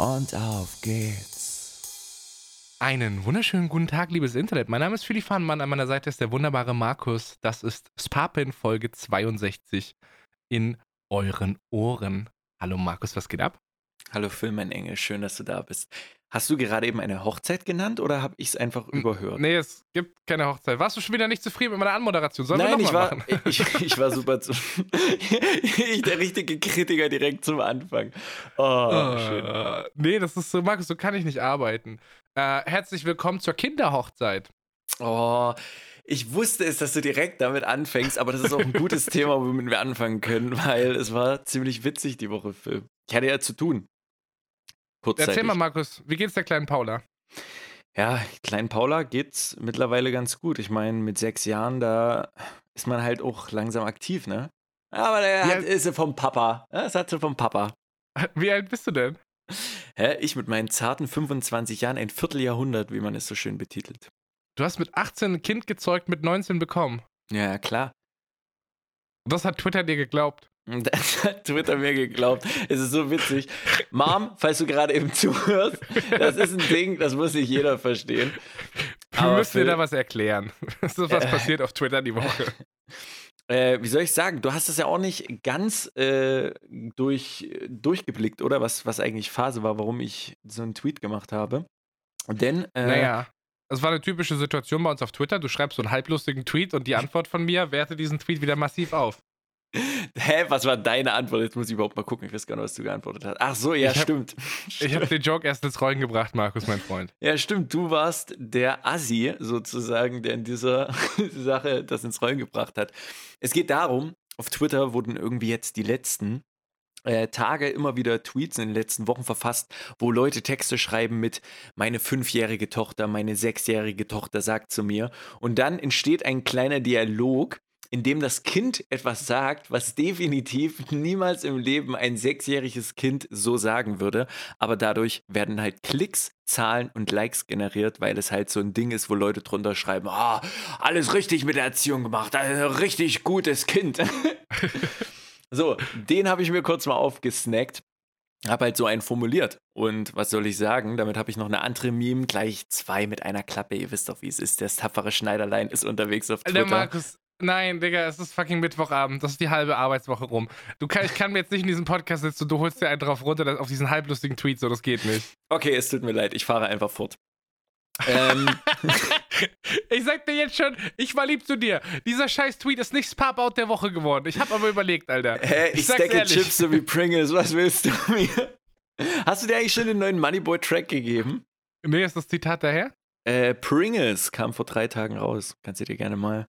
und auf geht's. Einen wunderschönen guten Tag, liebes Internet. Mein Name ist Philipp Fahnemann, an meiner Seite ist der wunderbare Markus. Das ist Spapin Folge 62 in euren Ohren. Hallo Markus, was geht ab? Hallo Phil, mein Engel, schön, dass du da bist. Hast du gerade eben eine Hochzeit genannt oder habe ich es einfach überhört? Nee, es gibt keine Hochzeit. Warst du schon wieder nicht zufrieden mit meiner Anmoderation? Sollen Nein, ich, war, ich, ich, war super zu. ich der richtige Kritiker direkt zum Anfang. Oh, oh, schön. Nee, das ist so, Markus, so kann ich nicht arbeiten. Äh, herzlich willkommen zur Kinderhochzeit. Oh, ich wusste es, dass du direkt damit anfängst, aber das ist auch ein gutes Thema, womit wir anfangen können, weil es war ziemlich witzig die Woche, Phil. Ich hatte ja zu tun. Kurzzeitig. Erzähl mal, Markus, wie geht's der kleinen Paula? Ja, kleinen Paula geht's mittlerweile ganz gut. Ich meine, mit sechs Jahren, da ist man halt auch langsam aktiv, ne? Aber der hat, ist sie vom Papa. Das hat sie vom Papa. Wie alt bist du denn? Hä? Ich mit meinen zarten 25 Jahren, ein Vierteljahrhundert, wie man es so schön betitelt. Du hast mit 18 ein Kind gezeugt, mit 19 bekommen. Ja, klar. Das hat Twitter dir geglaubt. Das hat Twitter mir geglaubt. Es ist so witzig. Mom, falls du gerade eben zuhörst, das ist ein Ding, das muss nicht jeder verstehen. Wir müssen dir da was erklären. Das ist was äh, passiert auf Twitter die Woche. Äh, wie soll ich sagen? Du hast es ja auch nicht ganz äh, durch, durchgeblickt, oder? Was, was eigentlich Phase war, warum ich so einen Tweet gemacht habe. Denn. Äh, naja. Es war eine typische Situation bei uns auf Twitter. Du schreibst so einen halblustigen Tweet und die Antwort von mir werte diesen Tweet wieder massiv auf. Hä, was war deine Antwort? Jetzt muss ich überhaupt mal gucken. Ich weiß gar nicht, was du geantwortet hast. Ach so, ja, ich hab, stimmt. Ich habe den Joke erst ins Rollen gebracht, Markus, mein Freund. Ja, stimmt. Du warst der Assi sozusagen, der in dieser Sache das ins Rollen gebracht hat. Es geht darum, auf Twitter wurden irgendwie jetzt die letzten äh, Tage immer wieder Tweets in den letzten Wochen verfasst, wo Leute Texte schreiben mit meine fünfjährige Tochter, meine sechsjährige Tochter sagt zu mir. Und dann entsteht ein kleiner Dialog in dem das Kind etwas sagt, was definitiv niemals im Leben ein sechsjähriges Kind so sagen würde. Aber dadurch werden halt Klicks, Zahlen und Likes generiert, weil es halt so ein Ding ist, wo Leute drunter schreiben, ah, alles richtig mit der Erziehung gemacht, ein richtig gutes Kind. so, den habe ich mir kurz mal aufgesnackt habe halt so einen formuliert. Und was soll ich sagen? Damit habe ich noch eine andere Meme, gleich zwei mit einer Klappe. Ihr wisst doch, wie es ist. Der tapfere Schneiderlein ist unterwegs auf Twitter. Der Markus, Nein, Digga, es ist fucking Mittwochabend. Das ist die halbe Arbeitswoche rum. Du kann, ich kann mir jetzt nicht in diesem Podcast sitzen und du holst dir einen drauf runter auf diesen halblustigen Tweet, so das geht nicht. Okay, es tut mir leid, ich fahre einfach fort. ähm. ich sag dir jetzt schon, ich war lieb zu dir. Dieser scheiß Tweet ist nicht Pop-Out der Woche geworden. Ich hab aber überlegt, Alter. Hä, ich, ich stecke Chips so wie Pringles. Was willst du mir? Hast du dir eigentlich schon den neuen Moneyboy-Track gegeben? Nee, ist das Zitat daher? Äh, Pringles kam vor drei Tagen raus. Kannst du dir gerne mal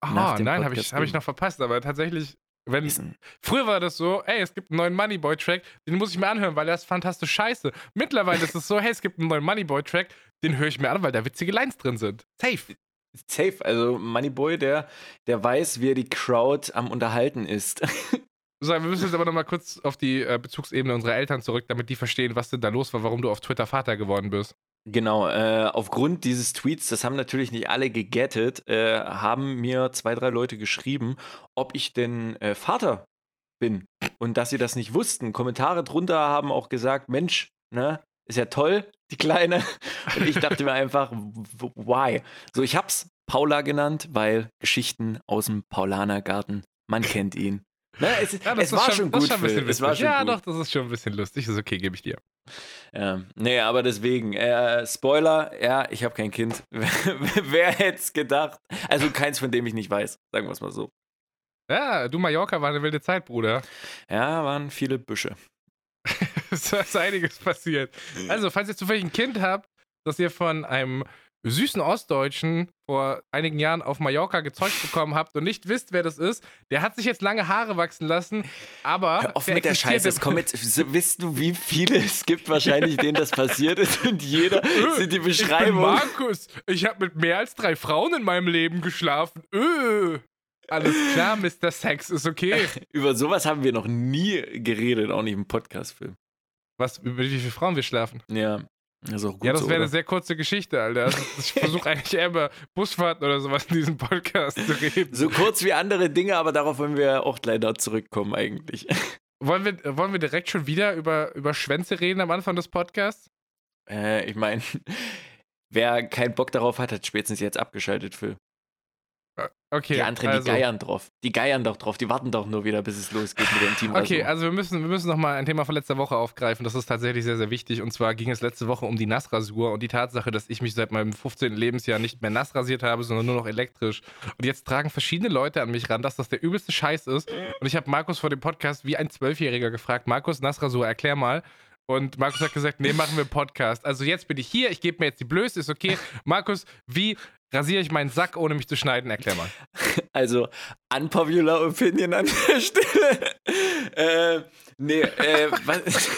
Ah, nein, habe ich, hab ich noch verpasst, aber tatsächlich, wenn. Früher war das so, ey, es gibt einen neuen Moneyboy-Track, den muss ich mir anhören, weil der ist fantastisch scheiße. Mittlerweile ist es so, hey, es gibt einen neuen Moneyboy-Track, den höre ich mir an, weil da witzige Lines drin sind. Safe. Safe, also Moneyboy, der, der weiß, wie er die Crowd am Unterhalten ist. So, wir müssen jetzt aber nochmal kurz auf die äh, Bezugsebene unserer Eltern zurück, damit die verstehen, was denn da los war, warum du auf Twitter Vater geworden bist. Genau, äh, aufgrund dieses Tweets, das haben natürlich nicht alle gegettet, äh, haben mir zwei, drei Leute geschrieben, ob ich denn äh, Vater bin und dass sie das nicht wussten. Kommentare drunter haben auch gesagt, Mensch, ne, ist ja toll, die Kleine. Und ich dachte mir einfach, why? So, ich hab's Paula genannt, weil Geschichten aus dem Paulanergarten, man kennt ihn. Ne, es, ja, es war schon, schon gut. Schon es war schon ja, gut. doch, das ist schon ein bisschen lustig. Ist okay, gebe ich dir. Ja, nee, aber deswegen, äh, Spoiler, ja, ich habe kein Kind. Wer hätte es gedacht? Also keins, von dem ich nicht weiß, sagen wir es mal so. Ja, du Mallorca war eine wilde Zeit, Bruder. Ja, waren viele Büsche. es ist einiges passiert. Also, falls ihr zufällig ein Kind habt, das ihr von einem süßen Ostdeutschen vor einigen Jahren auf Mallorca gezeugt bekommen habt und nicht wisst, wer das ist, der hat sich jetzt lange Haare wachsen lassen, aber. Hör auf mit der Scheiße, es kommen jetzt, wisst du, wie viele es gibt wahrscheinlich, denen das passiert ist und jeder sind die Beschreibung. Ich bin Markus, ich habe mit mehr als drei Frauen in meinem Leben geschlafen. Öh. Alles klar, Mr. Sex, ist okay. Über sowas haben wir noch nie geredet, auch nicht im Podcastfilm. Was, über wie viele Frauen wir schlafen? Ja. Das ja, das wäre so, eine sehr kurze Geschichte, Alter. Also, ich versuche eigentlich eher über Busfahrten oder sowas in diesem Podcast zu reden. So kurz wie andere Dinge, aber darauf wollen wir auch leider zurückkommen, eigentlich. Wollen wir, wollen wir direkt schon wieder über, über Schwänze reden am Anfang des Podcasts? Äh, ich meine, wer keinen Bock darauf hat, hat spätestens jetzt abgeschaltet, Phil. Okay, die anderen, also, die geiern drauf. Die geiern doch drauf. Die warten doch nur wieder, bis es losgeht mit dem Team. Okay, also wir müssen, wir müssen nochmal ein Thema von letzter Woche aufgreifen. Das ist tatsächlich sehr, sehr wichtig. Und zwar ging es letzte Woche um die Nassrasur und die Tatsache, dass ich mich seit meinem 15. Lebensjahr nicht mehr nass rasiert habe, sondern nur noch elektrisch. Und jetzt tragen verschiedene Leute an mich ran, dass das der übelste Scheiß ist. Und ich habe Markus vor dem Podcast wie ein Zwölfjähriger gefragt: Markus, Nassrasur, erklär mal. Und Markus hat gesagt, nee, machen wir Podcast. Also jetzt bin ich hier, ich gebe mir jetzt die Blöße, ist okay. Markus, wie rasiere ich meinen Sack, ohne mich zu schneiden? Erklär mal. Also, unpopular Opinion an der Stelle. äh, nee, äh, was.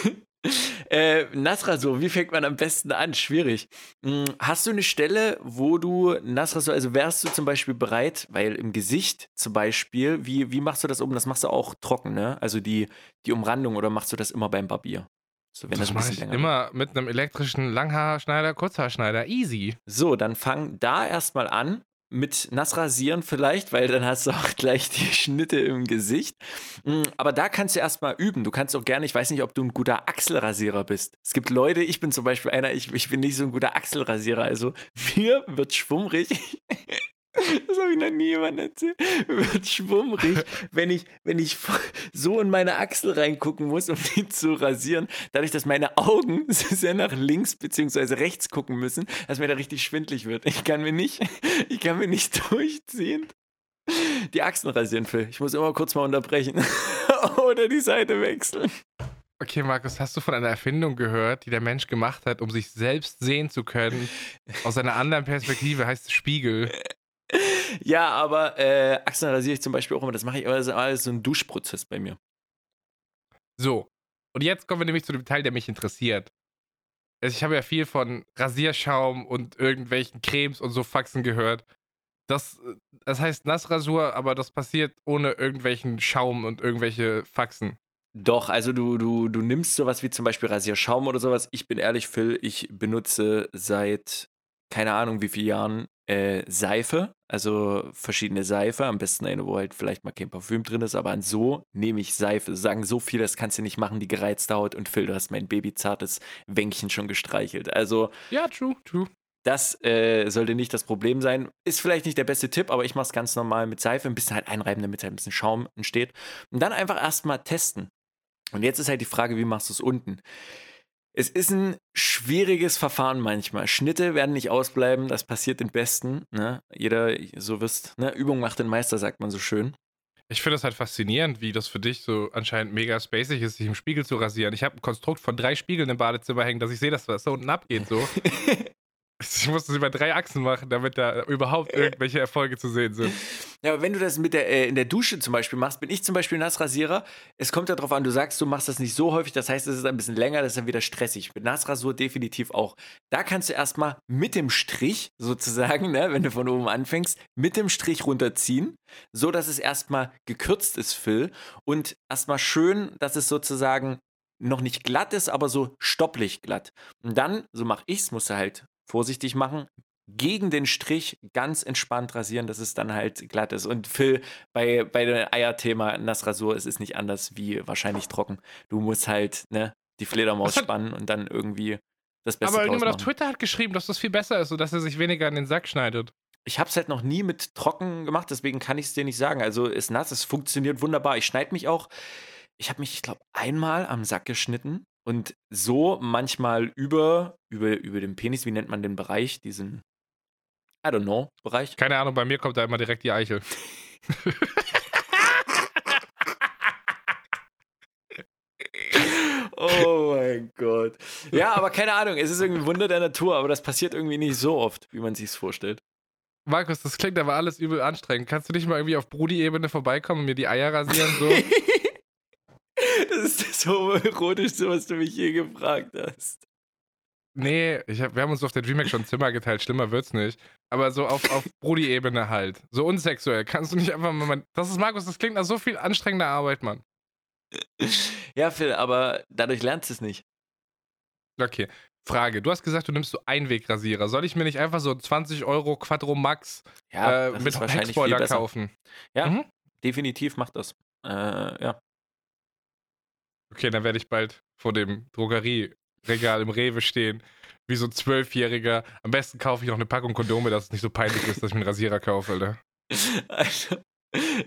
Äh, Nassrasur, wie fängt man am besten an? Schwierig. Hm, hast du eine Stelle, wo du Nassrasur, also wärst du zum Beispiel bereit, weil im Gesicht zum Beispiel, wie, wie machst du das oben? Das machst du auch trocken, ne? Also die, die Umrandung oder machst du das immer beim Barbier? So, wenn das, das mache ich immer wird. mit einem elektrischen Langhaarschneider, Kurzhaarschneider. Easy. So, dann fang da erstmal an mit nass rasieren vielleicht, weil dann hast du auch gleich die Schnitte im Gesicht. Mm, aber da kannst du erstmal üben. Du kannst auch gerne, ich weiß nicht, ob du ein guter Achselrasierer bist. Es gibt Leute, ich bin zum Beispiel einer, ich, ich bin nicht so ein guter Achselrasierer. Also mir wird schwummrig. Das habe ich noch nie jemandem erzählt. Wird schwummrig, wenn ich, wenn ich so in meine Achsel reingucken muss, um die zu rasieren. Dadurch, dass meine Augen sehr nach links bzw. rechts gucken müssen, dass mir da richtig schwindlig wird. Ich kann mir nicht, ich kann mir nicht durchziehen. Die Achsen rasieren, Phil. Ich muss immer kurz mal unterbrechen. Oder die Seite wechseln. Okay, Markus, hast du von einer Erfindung gehört, die der Mensch gemacht hat, um sich selbst sehen zu können? Aus einer anderen Perspektive heißt es Spiegel ja, aber äh, Achseln rasiere ich zum Beispiel auch immer. Das mache ich, aber das ist alles so ein Duschprozess bei mir. So. Und jetzt kommen wir nämlich zu dem Teil, der mich interessiert. Also ich habe ja viel von Rasierschaum und irgendwelchen Cremes und so Faxen gehört. Das, das heißt Nassrasur, aber das passiert ohne irgendwelchen Schaum und irgendwelche Faxen. Doch, also du, du, du nimmst sowas wie zum Beispiel Rasierschaum oder sowas. Ich bin ehrlich, Phil, ich benutze seit keine Ahnung wie vielen Jahren äh, Seife, also verschiedene Seife, am besten eine, wo halt vielleicht mal kein Parfüm drin ist, aber an so nehme ich Seife. Sagen so viel, das kannst du nicht machen, die gereizte Haut und Phil, du hast mein babyzartes Wänkchen schon gestreichelt. Also. Ja, true, true. Das äh, sollte nicht das Problem sein. Ist vielleicht nicht der beste Tipp, aber ich mache es ganz normal mit Seife, ein bisschen halt einreiben, damit halt ein bisschen Schaum entsteht. Und dann einfach erstmal testen. Und jetzt ist halt die Frage, wie machst du es unten? Es ist ein schwieriges Verfahren manchmal. Schnitte werden nicht ausbleiben, das passiert den Besten. Ne? Jeder, so wirst, ne? Übung macht den Meister, sagt man so schön. Ich finde das halt faszinierend, wie das für dich so anscheinend mega spacig ist, sich im Spiegel zu rasieren. Ich habe ein Konstrukt von drei Spiegeln im Badezimmer hängen, dass ich sehe, dass das da unten abgeht. So. Ich musste es über drei Achsen machen, damit da überhaupt irgendwelche Erfolge zu sehen sind. Ja, aber wenn du das mit der, äh, in der Dusche zum Beispiel machst, bin ich zum Beispiel Nassrasierer. Es kommt ja darauf an, du sagst, du machst das nicht so häufig, das heißt, es ist ein bisschen länger, das ist dann wieder stressig. Mit Nassrasur definitiv auch. Da kannst du erstmal mit dem Strich sozusagen, ne, wenn du von oben anfängst, mit dem Strich runterziehen, so dass es erstmal gekürzt ist, Phil. Und erstmal schön, dass es sozusagen noch nicht glatt ist, aber so stopplich glatt. Und dann, so mache ich es, musst du halt vorsichtig machen, gegen den Strich ganz entspannt rasieren, dass es dann halt glatt ist. Und Phil, bei, bei dem Eierthema Nassrasur, es ist nicht anders wie wahrscheinlich trocken. Du musst halt ne, die Fledermaus spannen und dann irgendwie das Beste Aber irgendjemand auf Twitter hat geschrieben, dass das viel besser ist, sodass er sich weniger in den Sack schneidet. Ich habe es halt noch nie mit trocken gemacht, deswegen kann ich es dir nicht sagen. Also ist nass, es funktioniert wunderbar. Ich schneide mich auch. Ich habe mich, ich glaube, einmal am Sack geschnitten und so manchmal über, über, über den Penis, wie nennt man den Bereich, diesen, I don't know, Bereich? Keine Ahnung, bei mir kommt da immer direkt die Eichel. oh mein Gott. Ja, aber keine Ahnung, es ist irgendwie ein Wunder der Natur, aber das passiert irgendwie nicht so oft, wie man sich es vorstellt. Markus, das klingt aber alles übel anstrengend. Kannst du nicht mal irgendwie auf Brudi-Ebene vorbeikommen und mir die Eier rasieren? So? das ist das homoerotischste, was du mich je gefragt hast. Nee, ich hab, wir haben uns auf der DreamHack schon Zimmer geteilt, schlimmer wird's nicht. Aber so auf, auf Brudi-Ebene halt. So unsexuell. Kannst du nicht einfach mal. Das ist Markus, das klingt nach so viel anstrengender Arbeit, Mann. Ja, Phil, aber dadurch lernst du es nicht. Okay. Frage. Du hast gesagt, du nimmst so Einwegrasierer. Soll ich mir nicht einfach so 20 Euro Quattro Max ja, äh, mit Heckspoiler kaufen? Ja, mhm. definitiv macht das. Äh, ja. Okay, dann werde ich bald vor dem Drogerieregal im Rewe stehen, wie so ein Zwölfjähriger. Am besten kaufe ich noch eine Packung Kondome, dass es nicht so peinlich ist, dass ich mir einen Rasierer kaufe, Alter. Also,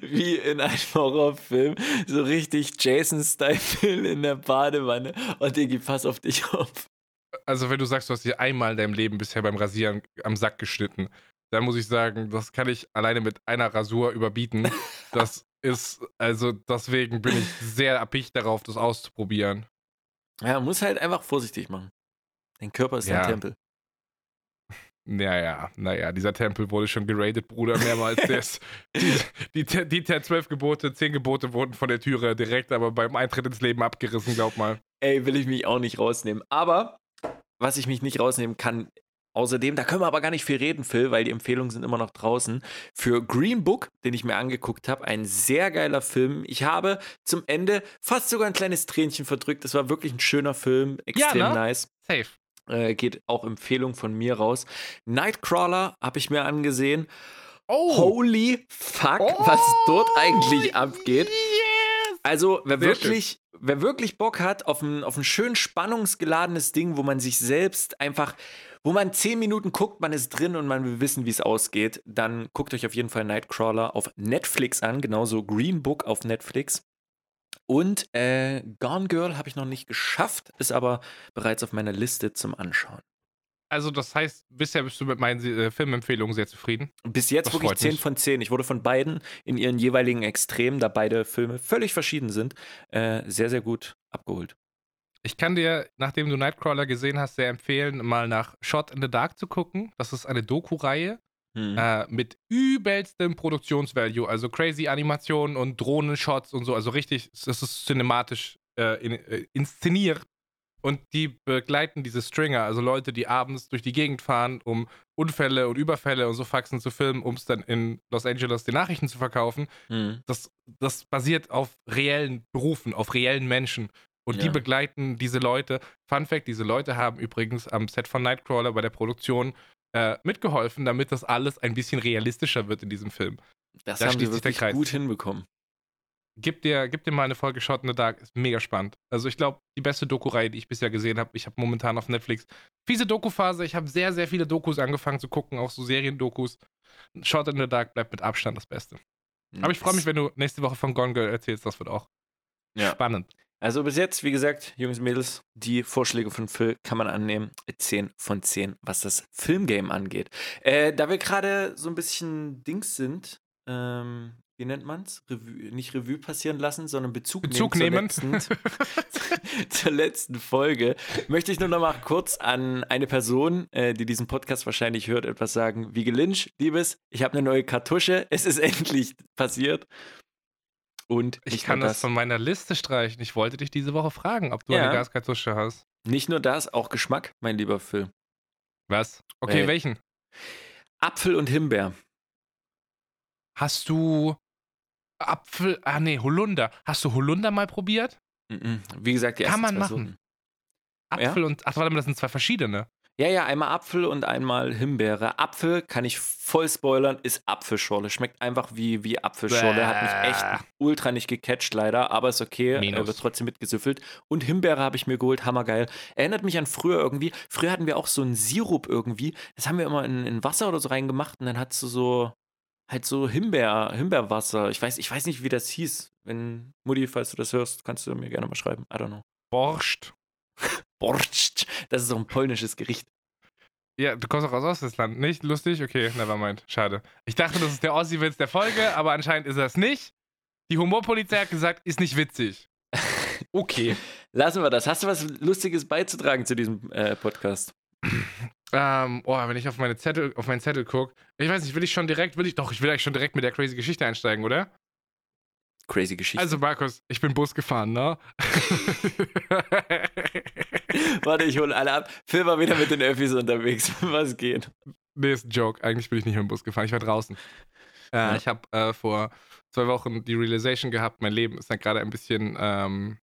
wie in einem Horrorfilm, so richtig Jason-Style in der Badewanne und Diggi, pass auf dich auf. Also, wenn du sagst, du hast dir einmal in deinem Leben bisher beim Rasieren am Sack geschnitten, dann muss ich sagen, das kann ich alleine mit einer Rasur überbieten. Das ist, also deswegen bin ich sehr erpicht darauf, das auszuprobieren. Ja, muss halt einfach vorsichtig machen. Dein Körper ist ja. ein Tempel. Naja, naja, dieser Tempel wurde schon geradet, Bruder, mehrmals. Des, die, die, die, die zwölf Gebote, zehn Gebote wurden von der Türe direkt aber beim Eintritt ins Leben abgerissen, glaub mal. Ey, will ich mich auch nicht rausnehmen. Aber, was ich mich nicht rausnehmen kann, außerdem, da können wir aber gar nicht viel reden, Phil, weil die Empfehlungen sind immer noch draußen. Für Green Book, den ich mir angeguckt habe, ein sehr geiler Film. Ich habe zum Ende fast sogar ein kleines Tränchen verdrückt. Das war wirklich ein schöner Film, extrem ja, ne? nice. Safe. Äh, geht auch Empfehlung von mir raus. Nightcrawler habe ich mir angesehen. Oh. Holy fuck, oh. was dort eigentlich abgeht. Yes. Also, wer wirklich, wer wirklich Bock hat auf ein, auf ein schön spannungsgeladenes Ding, wo man sich selbst einfach, wo man zehn Minuten guckt, man ist drin und man will wissen, wie es ausgeht, dann guckt euch auf jeden Fall Nightcrawler auf Netflix an, genauso Green Book auf Netflix. Und äh, Gone Girl habe ich noch nicht geschafft, ist aber bereits auf meiner Liste zum Anschauen. Also, das heißt, bisher bist du mit meinen äh, Filmempfehlungen sehr zufrieden? Bis jetzt das wirklich 10 mich. von 10. Ich wurde von beiden in ihren jeweiligen Extremen, da beide Filme völlig verschieden sind, äh, sehr, sehr gut abgeholt. Ich kann dir, nachdem du Nightcrawler gesehen hast, sehr empfehlen, mal nach Shot in the Dark zu gucken. Das ist eine Doku-Reihe Mhm. Äh, mit übelstem Produktionsvalue, also crazy Animationen und Drohnenshots und so, also richtig, das ist cinematisch äh, in, äh, inszeniert. Und die begleiten diese Stringer, also Leute, die abends durch die Gegend fahren, um Unfälle und Überfälle und so Faxen zu filmen, um es dann in Los Angeles die Nachrichten zu verkaufen. Mhm. Das, das basiert auf reellen Berufen, auf reellen Menschen. Und ja. die begleiten diese Leute. Fun Fact: Diese Leute haben übrigens am Set von Nightcrawler bei der Produktion äh, mitgeholfen, damit das alles ein bisschen realistischer wird in diesem Film. Das da haben die wirklich gut hinbekommen. Gib dir, gib dir mal eine Folge Shot in the Dark, ist mega spannend. Also ich glaube, die beste Doku-Reihe, die ich bisher gesehen habe, ich habe momentan auf Netflix fiese Doku-Phase, ich habe sehr, sehr viele Dokus angefangen zu gucken, auch so Seriendokus. Shot in the Dark bleibt mit Abstand das Beste. Aber ich freue mich, wenn du nächste Woche von Gone Girl erzählst, das wird auch ja. spannend. Also bis jetzt, wie gesagt, Jungs und Mädels, die Vorschläge von Phil kann man annehmen. 10 von 10, was das Filmgame angeht. Äh, da wir gerade so ein bisschen Dings sind, ähm, wie nennt man's? Revue, nicht Revue passieren lassen, sondern Bezug, Bezug nehmen, nehmen. Zur, letzten, zur letzten Folge, möchte ich nur noch mal kurz an eine Person, äh, die diesen Podcast wahrscheinlich hört, etwas sagen. Wie Lynch, Liebes, ich habe eine neue Kartusche, es ist endlich passiert. Und ich kann das, das, von meiner Liste streichen. Ich wollte dich diese Woche fragen, ob du ja. eine Gaskartusche hast. Nicht nur das, auch Geschmack, mein lieber Phil. Was? Okay, äh, welchen? Apfel und Himbeer. Hast du Apfel, ah nee, Holunder. Hast du Holunder mal probiert? Wie gesagt, die Kann man machen. Apfel ja? und, ach warte mal, das sind zwei verschiedene. Ja, ja, einmal Apfel und einmal Himbeere. Apfel, kann ich voll spoilern, ist Apfelschorle. Schmeckt einfach wie, wie Apfelschorle. Hat mich echt ultra nicht gecatcht, leider, aber ist okay. Minus. Wird trotzdem mitgesüffelt. Und Himbeere habe ich mir geholt, hammergeil. Erinnert mich an früher irgendwie. Früher hatten wir auch so einen Sirup irgendwie. Das haben wir immer in, in Wasser oder so reingemacht und dann hat du so halt so Himbeer, Himbeerwasser. Ich weiß, ich weiß nicht, wie das hieß. Wenn Mutti, falls du das hörst, kannst du mir gerne mal schreiben. I don't know. Borscht. Borscht. Das ist doch ein polnisches Gericht. Ja, du kommst auch aus Ostfriesland. Nicht lustig? Okay, nevermind. Schade. Ich dachte, das ist der Ossi-Witz der Folge, aber anscheinend ist das nicht. Die Humorpolizei hat gesagt, ist nicht witzig. Okay. lassen wir das. Hast du was Lustiges beizutragen zu diesem äh, Podcast? Ähm, oh, wenn ich auf meine Zettel, auf meinen Zettel gucke, ich weiß nicht, will ich schon direkt, will ich doch, ich will eigentlich schon direkt mit der crazy Geschichte einsteigen, oder? Crazy Geschichte. Also Markus, ich bin Bus gefahren, ne? Warte, ich hole alle ab. Phil war wieder mit den Öffis unterwegs. Was geht? Nee, ist ein Joke. Eigentlich bin ich nicht mit dem Bus gefahren. Ich war draußen. Äh, ja. Ich habe äh, vor zwei Wochen die Realization gehabt, mein Leben ist dann gerade ein bisschen, ähm,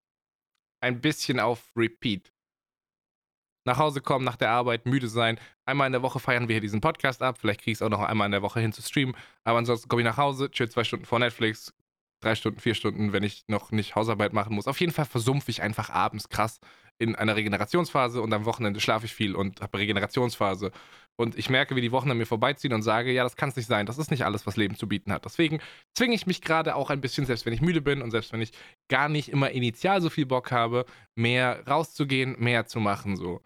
ein bisschen auf Repeat nach Hause kommen, nach der Arbeit, müde sein. Einmal in der Woche feiern wir hier diesen Podcast ab. Vielleicht kriege ich es auch noch einmal in der Woche hin zu streamen. Aber ansonsten komme ich nach Hause, chill zwei Stunden vor Netflix, drei Stunden, vier Stunden, wenn ich noch nicht Hausarbeit machen muss. Auf jeden Fall versumpfe ich einfach abends krass in einer Regenerationsphase und am Wochenende schlafe ich viel und habe Regenerationsphase. Und ich merke, wie die Wochen an mir vorbeiziehen und sage, ja, das kann es nicht sein. Das ist nicht alles, was Leben zu bieten hat. Deswegen zwinge ich mich gerade auch ein bisschen, selbst wenn ich müde bin und selbst wenn ich gar nicht immer initial so viel Bock habe, mehr rauszugehen, mehr zu machen. So.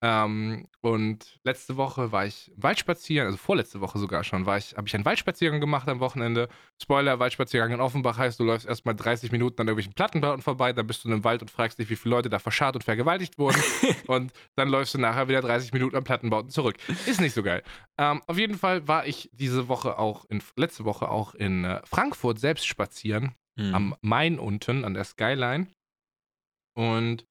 Ähm, und letzte Woche war ich Waldspaziergang, also vorletzte Woche sogar schon, war ich, habe ich einen Waldspaziergang gemacht am Wochenende. Spoiler, Waldspaziergang in Offenbach heißt, du läufst erstmal 30 Minuten an irgendwelchen Plattenbauten vorbei, dann bist du in einem Wald und fragst dich, wie viele Leute da verscharrt und vergewaltigt wurden. und dann läufst du nachher wieder 30 Minuten am Plattenbauten zurück. Ist nicht so geil. Ähm, auf jeden Fall war ich diese Woche auch, in, letzte Woche auch in äh, Frankfurt selbst spazieren, mhm. am Main unten, an der Skyline. Und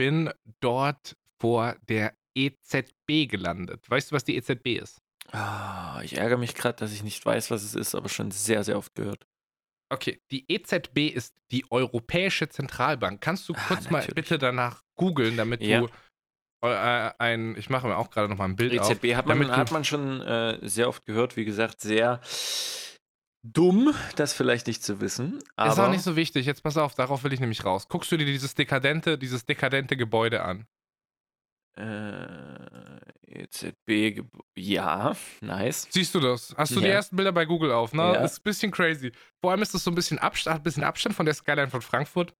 bin dort vor der EZB gelandet. Weißt du, was die EZB ist? Ah, ich ärgere mich gerade, dass ich nicht weiß, was es ist, aber schon sehr, sehr oft gehört. Okay, die EZB ist die Europäische Zentralbank. Kannst du ah, kurz ah, mal bitte danach googeln, damit ja. du äh, ein, ich mache mir auch gerade noch mal ein Bild EZB auf. EZB hat man, hat man schon äh, sehr oft gehört, wie gesagt, sehr dumm, das vielleicht nicht zu wissen. ist auch nicht so wichtig. Jetzt pass auf, darauf will ich nämlich raus. Guckst du dir dieses dekadente, dieses dekadente Gebäude an? Äh, EZB, ja, nice. Siehst du das? Hast du ja. die ersten Bilder bei Google auf, ne? Ja. Ist ein bisschen crazy. Vor allem ist das so ein bisschen Abstand, ein bisschen Abstand von der Skyline von Frankfurt.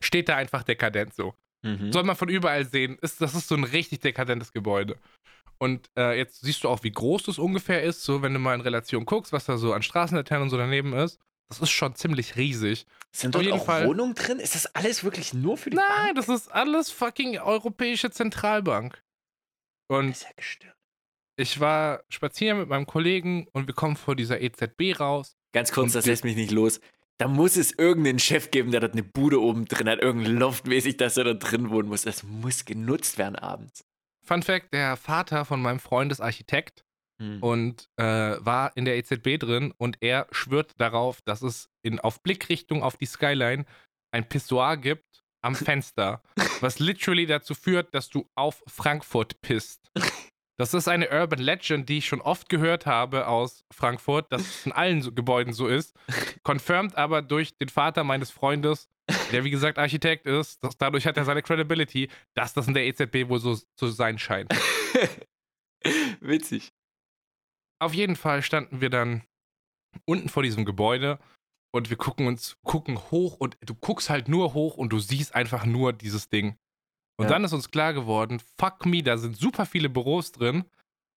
Steht da einfach dekadent so. Mhm. Soll man von überall sehen. Ist, das ist so ein richtig dekadentes Gebäude. Und äh, jetzt siehst du auch, wie groß das ungefähr ist, so wenn du mal in Relation guckst, was da so an Straßenlaternen und so daneben ist. Das ist schon ziemlich riesig. Sind dort auch Fall, Wohnungen drin? Ist das alles wirklich nur für die Nein, Bank? das ist alles fucking Europäische Zentralbank. Und das ist ja gestört. Ich war spazieren mit meinem Kollegen und wir kommen vor dieser EZB raus. Ganz kurz, das lässt mich nicht los. Da muss es irgendeinen Chef geben, der dort eine Bude oben drin hat, irgendein Loftmäßig, dass er da drin wohnen muss. Das muss genutzt werden abends. Fun Fact: Der Vater von meinem Freund ist Architekt hm. und äh, war in der EZB drin und er schwört darauf, dass es in, auf Blickrichtung auf die Skyline ein Pissoir gibt am Fenster, was literally dazu führt, dass du auf Frankfurt pisst. Das ist eine Urban Legend, die ich schon oft gehört habe aus Frankfurt, dass es in allen so Gebäuden so ist. Confirmed aber durch den Vater meines Freundes, der wie gesagt Architekt ist. Dass, dadurch hat er seine Credibility, dass das in der EZB wohl so zu sein scheint. Witzig. Auf jeden Fall standen wir dann unten vor diesem Gebäude und wir gucken uns, gucken hoch und du guckst halt nur hoch und du siehst einfach nur dieses Ding. Und ja. dann ist uns klar geworden, fuck me, da sind super viele Büros drin.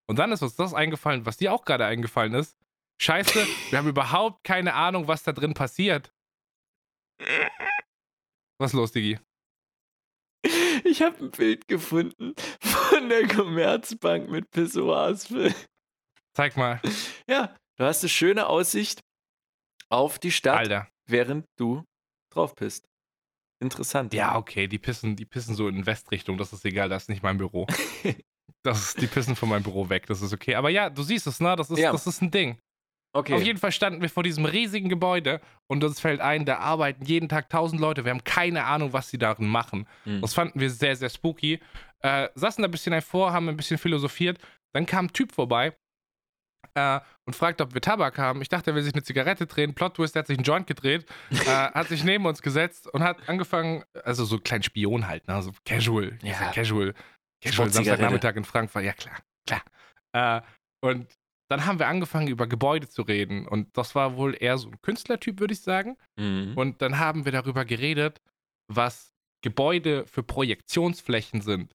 Und dann ist uns das eingefallen, was dir auch gerade eingefallen ist. Scheiße, wir haben überhaupt keine Ahnung, was da drin passiert. Was ist los, Digi? Ich habe ein Bild gefunden von der Commerzbank mit Pissoirs. Zeig mal. Ja, du hast eine schöne Aussicht auf die Stadt, Alter. während du drauf pisst. Interessant. Ja, okay, die pissen, die pissen so in Westrichtung, das ist egal, das ist nicht mein Büro. das ist, die pissen von meinem Büro weg, das ist okay. Aber ja, du siehst es, ne? Das ist, ja. das ist ein Ding. Okay. Auf jeden Fall standen wir vor diesem riesigen Gebäude und uns fällt ein, da arbeiten jeden Tag tausend Leute. Wir haben keine Ahnung, was sie darin machen. Mhm. Das fanden wir sehr, sehr spooky. Äh, saßen da ein bisschen vor, haben ein bisschen philosophiert. Dann kam ein Typ vorbei, äh, und fragt, ob wir Tabak haben. Ich dachte, er will sich eine Zigarette drehen. Plot Twist, er hat sich einen Joint gedreht, äh, hat sich neben uns gesetzt und hat angefangen, also so kleinen Spion halt, ne? so casual, ja. casual, casual Samstagnachmittag in Frankfurt, ja klar, klar. Äh, und dann haben wir angefangen, über Gebäude zu reden. Und das war wohl eher so ein Künstlertyp, würde ich sagen. Mhm. Und dann haben wir darüber geredet, was Gebäude für Projektionsflächen sind.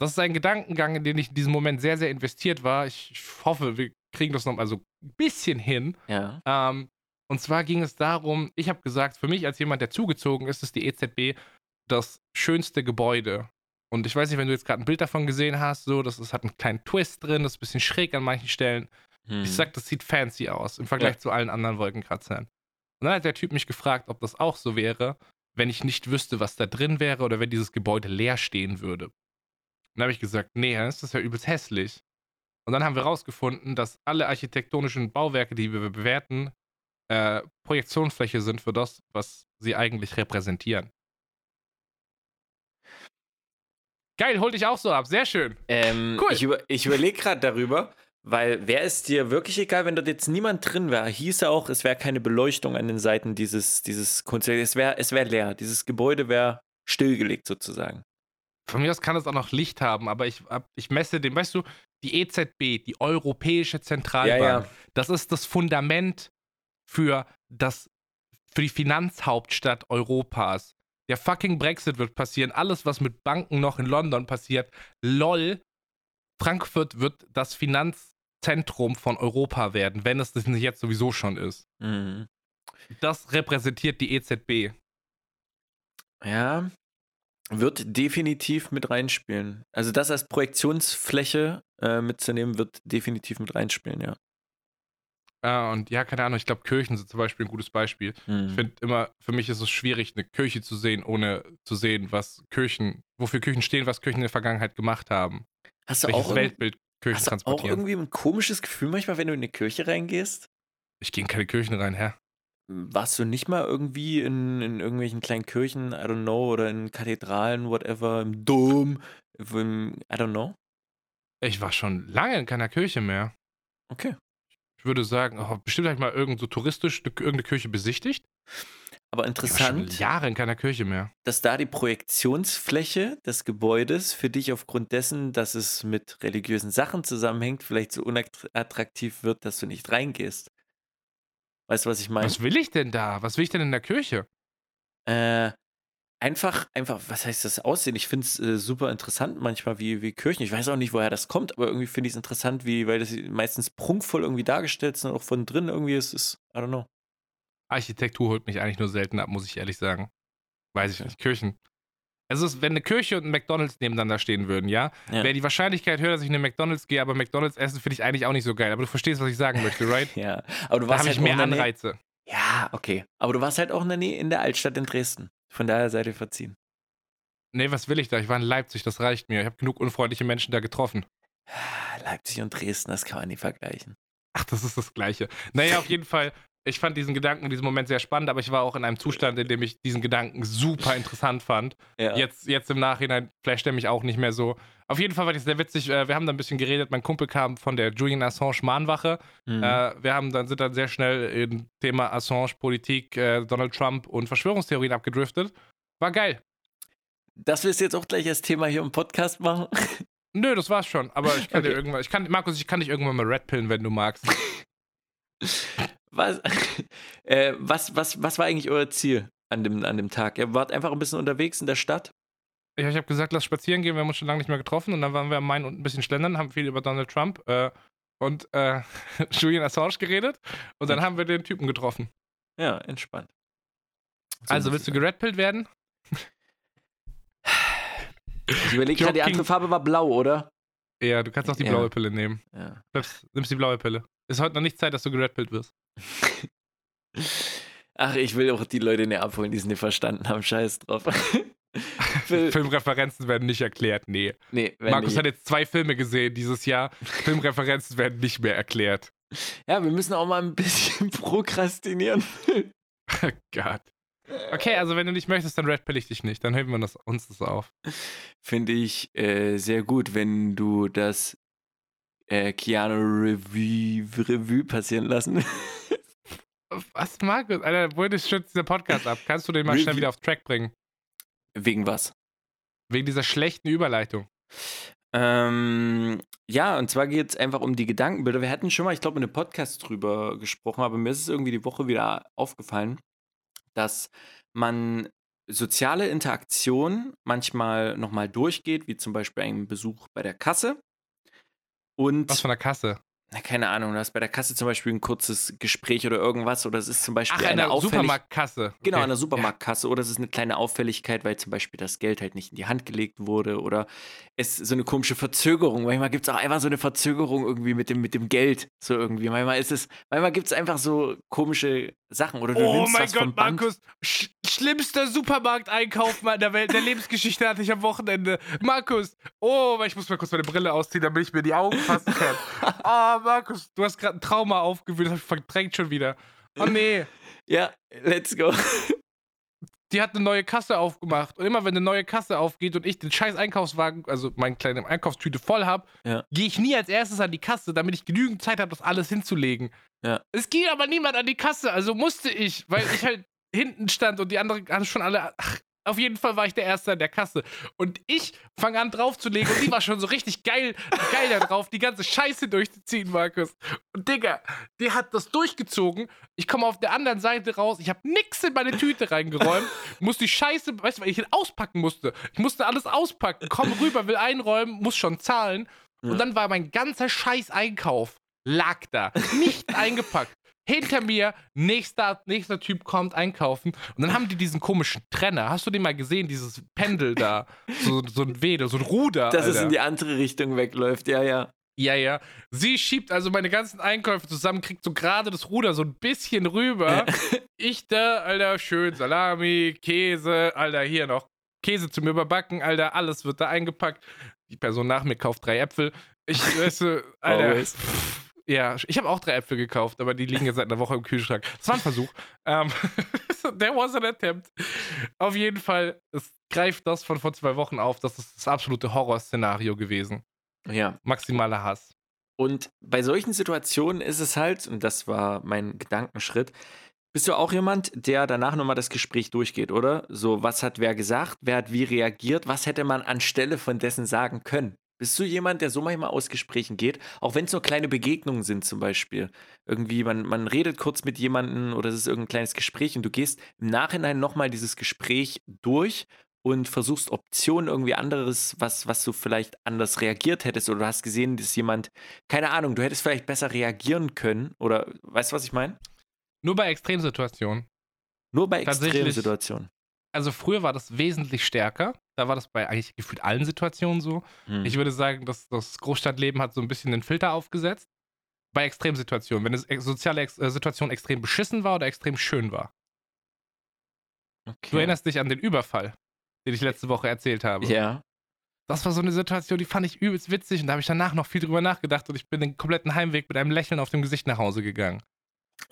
Das ist ein Gedankengang, in den ich in diesem Moment sehr, sehr investiert war. Ich, ich hoffe, wir kriegen das noch mal so ein bisschen hin. Ja. Ähm, und zwar ging es darum, ich habe gesagt, für mich als jemand, der zugezogen ist, ist die EZB das schönste Gebäude. Und ich weiß nicht, wenn du jetzt gerade ein Bild davon gesehen hast, so, das ist, hat einen kleinen Twist drin, das ist ein bisschen schräg an manchen Stellen. Hm. Ich sag, das sieht fancy aus im Vergleich ja. zu allen anderen Wolkenkratzern. Und dann hat der Typ mich gefragt, ob das auch so wäre, wenn ich nicht wüsste, was da drin wäre oder wenn dieses Gebäude leer stehen würde. Dann habe ich gesagt, nee, dann ist das ja übelst hässlich. Und dann haben wir herausgefunden, dass alle architektonischen Bauwerke, die wir bewerten, äh, Projektionsfläche sind für das, was sie eigentlich repräsentieren. Geil, hol dich auch so ab. Sehr schön. Ähm, cool. Ich, über, ich überlege gerade darüber, weil wäre es dir wirklich egal, wenn dort jetzt niemand drin wäre? Hieße auch, es wäre keine Beleuchtung an den Seiten dieses, dieses Kunstwerks. Es wäre es wär leer. Dieses Gebäude wäre stillgelegt sozusagen. Von mir aus kann es auch noch Licht haben, aber ich, ich messe den, weißt du, die EZB, die Europäische Zentralbank, ja, ja. das ist das Fundament für, das, für die Finanzhauptstadt Europas. Der fucking Brexit wird passieren. Alles, was mit Banken noch in London passiert. LOL. Frankfurt wird das Finanzzentrum von Europa werden, wenn es das nicht jetzt sowieso schon ist. Mhm. Das repräsentiert die EZB. Ja, wird definitiv mit reinspielen. Also das als Projektionsfläche äh, mitzunehmen, wird definitiv mit reinspielen, ja. Ja, und ja, keine Ahnung, ich glaube, Kirchen sind zum Beispiel ein gutes Beispiel. Mhm. Ich finde immer, für mich ist es schwierig, eine Kirche zu sehen, ohne zu sehen, was Kirchen, wofür Kirchen stehen, was Kirchen in der Vergangenheit gemacht haben. Hast du Welches auch Weltbild Kirchen hast transportieren. auch irgendwie ein komisches Gefühl manchmal, wenn du in eine Kirche reingehst? Ich gehe in keine Kirchen rein, hä? Warst du nicht mal irgendwie in, in irgendwelchen kleinen Kirchen, I don't know, oder in Kathedralen, whatever, im Dom, im, I don't know? Ich war schon lange in keiner Kirche mehr. Okay. Ich würde sagen, oh, bestimmt habe ich mal irgend so touristisch irgendeine Kirche besichtigt. Aber interessant. Ich war schon Jahre in keiner Kirche mehr. Dass da die Projektionsfläche des Gebäudes für dich aufgrund dessen, dass es mit religiösen Sachen zusammenhängt, vielleicht so unattraktiv wird, dass du nicht reingehst. Weißt du, was ich meine? Was will ich denn da? Was will ich denn in der Kirche? Äh, einfach, einfach, was heißt das Aussehen? Ich finde es äh, super interessant manchmal, wie, wie Kirchen. Ich weiß auch nicht, woher das kommt, aber irgendwie finde ich es interessant, wie, weil das meistens prunkvoll irgendwie dargestellt ist und auch von drin irgendwie ist es, I don't know. Architektur holt mich eigentlich nur selten ab, muss ich ehrlich sagen. Weiß ich nicht. Kirchen. Es ist, wenn eine Kirche und ein McDonalds nebeneinander stehen würden, ja, ja. wäre die Wahrscheinlichkeit höher, dass ich in eine McDonalds gehe, aber McDonalds essen finde ich eigentlich auch nicht so geil. Aber du verstehst, was ich sagen möchte, right? ja. Aber du warst da halt ich mehr Anreize. Ja, okay. Aber du warst halt auch in der Nähe in der Altstadt in Dresden. Von daher seid ihr verziehen. Nee, was will ich da? Ich war in Leipzig, das reicht mir. Ich habe genug unfreundliche Menschen da getroffen. Leipzig und Dresden, das kann man nie vergleichen. Ach, das ist das Gleiche. Naja, auf jeden Fall, ich fand diesen Gedanken in diesem Moment sehr spannend, aber ich war auch in einem Zustand, in dem ich diesen Gedanken super interessant fand. Ja. Jetzt, jetzt im Nachhinein flasht er mich auch nicht mehr so. Auf jeden Fall war das sehr witzig. Äh, wir haben da ein bisschen geredet. Mein Kumpel kam von der Julian Assange Mahnwache. Mhm. Äh, wir haben dann, sind dann sehr schnell im Thema Assange, Politik, äh, Donald Trump und Verschwörungstheorien abgedriftet. War geil. Das willst du jetzt auch gleich als Thema hier im Podcast machen? Nö, das war's schon. Aber ich kann okay. dir irgendwann, ich kann, Markus, ich kann dich irgendwann mal Red Pillen, wenn du magst. Was, äh, was, was, was war eigentlich euer Ziel an dem, an dem Tag? Ihr wart einfach ein bisschen unterwegs in der Stadt? Ja, ich habe gesagt, lass spazieren gehen, wir haben uns schon lange nicht mehr getroffen und dann waren wir am Main und ein bisschen schlendern, haben viel über Donald Trump äh, und äh, Julian Assange geredet und dann haben wir den Typen getroffen. Ja, entspannt. So also, willst du geredpillt werden? Ich überlege gerade, die andere Farbe war blau, oder? Ja, du kannst auch die ja. blaue Pille nehmen. Ja. Bleibst, nimmst die blaue Pille. Ist heute noch nicht Zeit, dass du geredpillt wirst. Ach, ich will auch die Leute nicht abholen, die es nicht verstanden haben. Scheiß drauf. Filmreferenzen werden nicht erklärt, nee. nee Markus nicht. hat jetzt zwei Filme gesehen dieses Jahr. Filmreferenzen werden nicht mehr erklärt. Ja, wir müssen auch mal ein bisschen prokrastinieren. oh Gott. Okay, also wenn du nicht möchtest, dann redpill ich dich nicht. Dann heben wir das, uns das auf. Finde ich äh, sehr gut, wenn du das äh, Keanu Revue, Revue passieren lassen. Was, Markus? Alter, wo stürzt dieser Podcast ab? Kannst du den mal Review. schnell wieder auf Track bringen? Wegen was? Wegen dieser schlechten Überleitung. Ähm, ja, und zwar geht es einfach um die Gedankenbilder. Wir hatten schon mal, ich glaube, in einem Podcast drüber gesprochen, aber mir ist es irgendwie die Woche wieder aufgefallen, dass man soziale Interaktion manchmal nochmal durchgeht, wie zum Beispiel einen Besuch bei der Kasse. Und Was von der Kasse? na, keine Ahnung, du hast bei der Kasse zum Beispiel ein kurzes Gespräch oder irgendwas oder es ist zum Beispiel Ach, eine, eine Supermarktkasse. Genau, okay. eine Supermarktkasse oder es ist eine kleine Auffälligkeit, weil zum Beispiel das Geld halt nicht in die Hand gelegt wurde oder es so eine komische Verzögerung. Manchmal gibt es auch einfach so eine Verzögerung irgendwie mit dem, mit dem Geld. So irgendwie. Manchmal ist es, manchmal gibt es einfach so komische Sachen oder du oh nimmst mein was Gott, vom Band. Markus, sch schlimmster Supermarkteinkauf der Welt, der Lebensgeschichte hatte ich am Wochenende. Markus, oh, ich muss mal kurz meine Brille ausziehen, damit ich mir die Augen fassen kann. oh, Markus, du hast gerade ein Trauma aufgewühlt, das habe ich verdrängt schon wieder. Oh nee. Ja, let's go. Die hat eine neue Kasse aufgemacht. Und immer wenn eine neue Kasse aufgeht und ich den scheiß Einkaufswagen, also meine kleine Einkaufstüte voll habe, ja. gehe ich nie als erstes an die Kasse, damit ich genügend Zeit habe, das alles hinzulegen. Ja. Es ging aber niemand an die Kasse, also musste ich, weil ich halt hinten stand und die anderen haben schon alle. Ach, auf jeden Fall war ich der Erste an der Kasse. Und ich fange an draufzulegen und die war schon so richtig geil, geil da drauf, die ganze Scheiße durchzuziehen, Markus. Und Digga, die hat das durchgezogen. Ich komme auf der anderen Seite raus. Ich habe nix in meine Tüte reingeräumt. muss die Scheiße, weißt du, weil ich ihn auspacken musste. Ich musste alles auspacken. Komm rüber, will einräumen, muss schon zahlen. Und dann war mein ganzer Scheiß-Einkauf lag da. Nicht eingepackt hinter mir, nächster, nächster Typ kommt einkaufen. Und dann haben die diesen komischen Trenner. Hast du den mal gesehen, dieses Pendel da? So, so ein Weder, so ein Ruder. Dass Alter. es in die andere Richtung wegläuft, ja, ja. Ja, ja. Sie schiebt also meine ganzen Einkäufe zusammen, kriegt so gerade das Ruder so ein bisschen rüber. ich da, Alter, schön Salami, Käse, Alter, hier noch Käse zum Überbacken, Alter, alles wird da eingepackt. Die Person nach mir kauft drei Äpfel. Ich, weißt du, Alter. Ja, ich habe auch drei Äpfel gekauft, aber die liegen jetzt seit einer Woche im Kühlschrank. Das war ein Versuch. Ähm, there was an attempt. Auf jeden Fall, es greift das von vor zwei Wochen auf. Das ist das absolute Horrorszenario gewesen. Ja. Maximaler Hass. Und bei solchen Situationen ist es halt, und das war mein Gedankenschritt, bist du auch jemand, der danach nochmal das Gespräch durchgeht, oder? So, was hat wer gesagt, wer hat wie reagiert, was hätte man anstelle von dessen sagen können? Bist du jemand, der so manchmal aus Gesprächen geht? Auch wenn es nur kleine Begegnungen sind zum Beispiel. Irgendwie, man, man redet kurz mit jemandem oder es ist irgendein kleines Gespräch und du gehst im Nachhinein nochmal dieses Gespräch durch und versuchst Optionen irgendwie anderes, was, was du vielleicht anders reagiert hättest oder du hast gesehen, dass jemand, keine Ahnung, du hättest vielleicht besser reagieren können oder weißt du, was ich meine? Nur bei Extremsituationen. Nur bei Extremsituationen. Also früher war das wesentlich stärker. Da war das bei eigentlich gefühlt allen Situationen so. Hm. Ich würde sagen, dass das Großstadtleben hat so ein bisschen den Filter aufgesetzt. Bei Extremsituationen, wenn eine soziale Ex äh, Situation extrem beschissen war oder extrem schön war. Okay. Du erinnerst dich an den Überfall, den ich letzte Woche erzählt habe. Ja. Das war so eine Situation, die fand ich übelst witzig und da habe ich danach noch viel drüber nachgedacht und ich bin den kompletten Heimweg mit einem Lächeln auf dem Gesicht nach Hause gegangen.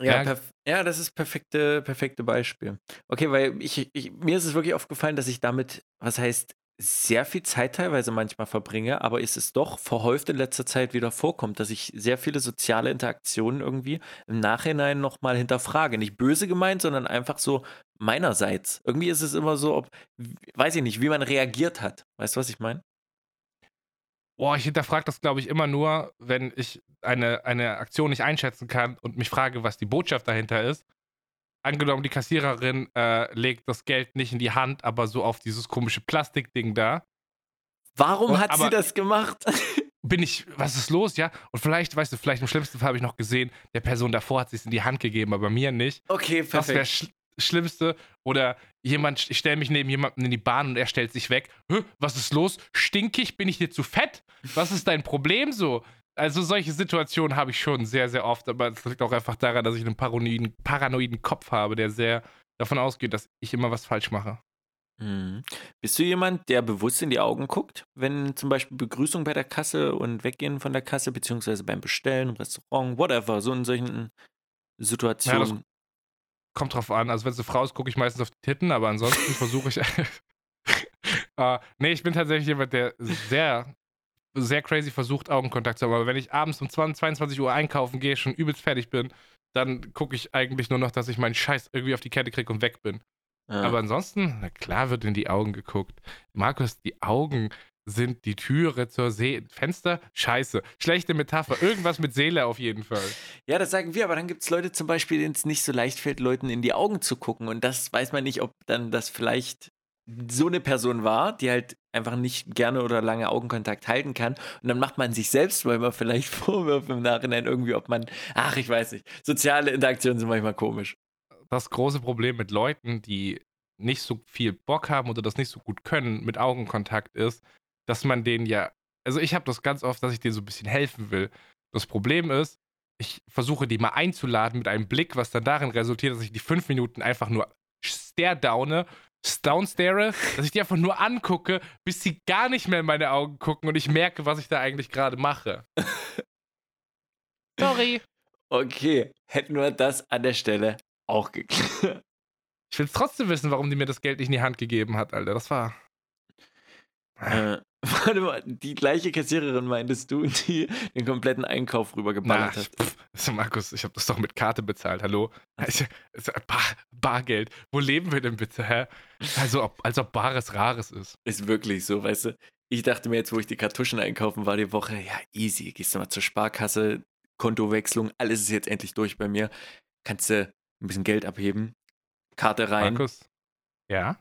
Ja, ja, ja, das ist perfekte, perfekte Beispiel. Okay, weil ich, ich, mir ist es wirklich aufgefallen, dass ich damit, was heißt, sehr viel Zeit teilweise manchmal verbringe, aber ist es doch verhäuft in letzter Zeit wieder vorkommt, dass ich sehr viele soziale Interaktionen irgendwie im Nachhinein nochmal hinterfrage. Nicht böse gemeint, sondern einfach so meinerseits. Irgendwie ist es immer so, ob, weiß ich nicht, wie man reagiert hat. Weißt du, was ich meine? Boah, ich hinterfrage das, glaube ich, immer nur, wenn ich eine, eine Aktion nicht einschätzen kann und mich frage, was die Botschaft dahinter ist. Angenommen, die Kassiererin äh, legt das Geld nicht in die Hand, aber so auf dieses komische Plastikding da. Warum und, hat sie das gemacht? bin ich, was ist los, ja? Und vielleicht, weißt du, vielleicht im schlimmsten Fall habe ich noch gesehen, der Person davor hat sie es in die Hand gegeben, aber mir nicht. Okay, perfekt. Das wäre Schlimmste. Oder jemand, ich stelle mich neben jemanden in die Bahn und er stellt sich weg. was ist los? Stinkig? Bin ich dir zu fett? Was ist dein Problem so? Also solche Situationen habe ich schon sehr, sehr oft, aber es liegt auch einfach daran, dass ich einen paranoiden, paranoiden Kopf habe, der sehr davon ausgeht, dass ich immer was falsch mache. Mhm. Bist du jemand, der bewusst in die Augen guckt, wenn zum Beispiel Begrüßung bei der Kasse und Weggehen von der Kasse, beziehungsweise beim Bestellen im Restaurant, whatever, so in solchen Situationen? Ja, kommt drauf an. Also wenn es eine Frau ist, gucke ich meistens auf die Titten, aber ansonsten versuche ich. uh, nee, ich bin tatsächlich jemand, der sehr, sehr crazy versucht, Augenkontakt zu haben. Aber wenn ich abends um 20, 22 Uhr einkaufen gehe, schon übelst fertig bin, dann gucke ich eigentlich nur noch, dass ich meinen Scheiß irgendwie auf die Kette kriege und weg bin. Ja. Aber ansonsten, na klar wird in die Augen geguckt. Markus, die Augen sind die Türe zur See Fenster? Scheiße. Schlechte Metapher. Irgendwas mit Seele auf jeden Fall. Ja, das sagen wir, aber dann gibt es Leute zum Beispiel, denen es nicht so leicht fällt, Leuten in die Augen zu gucken. Und das weiß man nicht, ob dann das vielleicht so eine Person war, die halt einfach nicht gerne oder lange Augenkontakt halten kann. Und dann macht man sich selbst weil man vielleicht Vorwürfe im Nachhinein irgendwie, ob man, ach, ich weiß nicht. Soziale Interaktionen sind manchmal komisch. Das große Problem mit Leuten, die nicht so viel Bock haben oder das nicht so gut können mit Augenkontakt ist, dass man denen ja, also ich habe das ganz oft, dass ich denen so ein bisschen helfen will. Das Problem ist, ich versuche die mal einzuladen mit einem Blick, was dann darin resultiert, dass ich die fünf Minuten einfach nur stare-downe, downstare, dass ich die einfach nur angucke, bis sie gar nicht mehr in meine Augen gucken und ich merke, was ich da eigentlich gerade mache. Sorry. Okay, hätten wir das an der Stelle auch geklärt. Ich will trotzdem wissen, warum die mir das Geld nicht in die Hand gegeben hat, Alter. Das war. Äh, warte mal, die gleiche Kassiererin meintest du, die den kompletten Einkauf rübergeballert hat. Also Markus, ich habe das doch mit Karte bezahlt, hallo? Also, Bar, Bargeld. Wo leben wir denn bitte, hä? Also, ob, als ob Bares Rares ist. Ist wirklich so, weißt du? Ich dachte mir jetzt, wo ich die Kartuschen einkaufen war die Woche, ja, easy. Gehst du mal zur Sparkasse, Kontowechslung, alles ist jetzt endlich durch bei mir. Kannst du ein bisschen Geld abheben, Karte rein. Markus. Ja?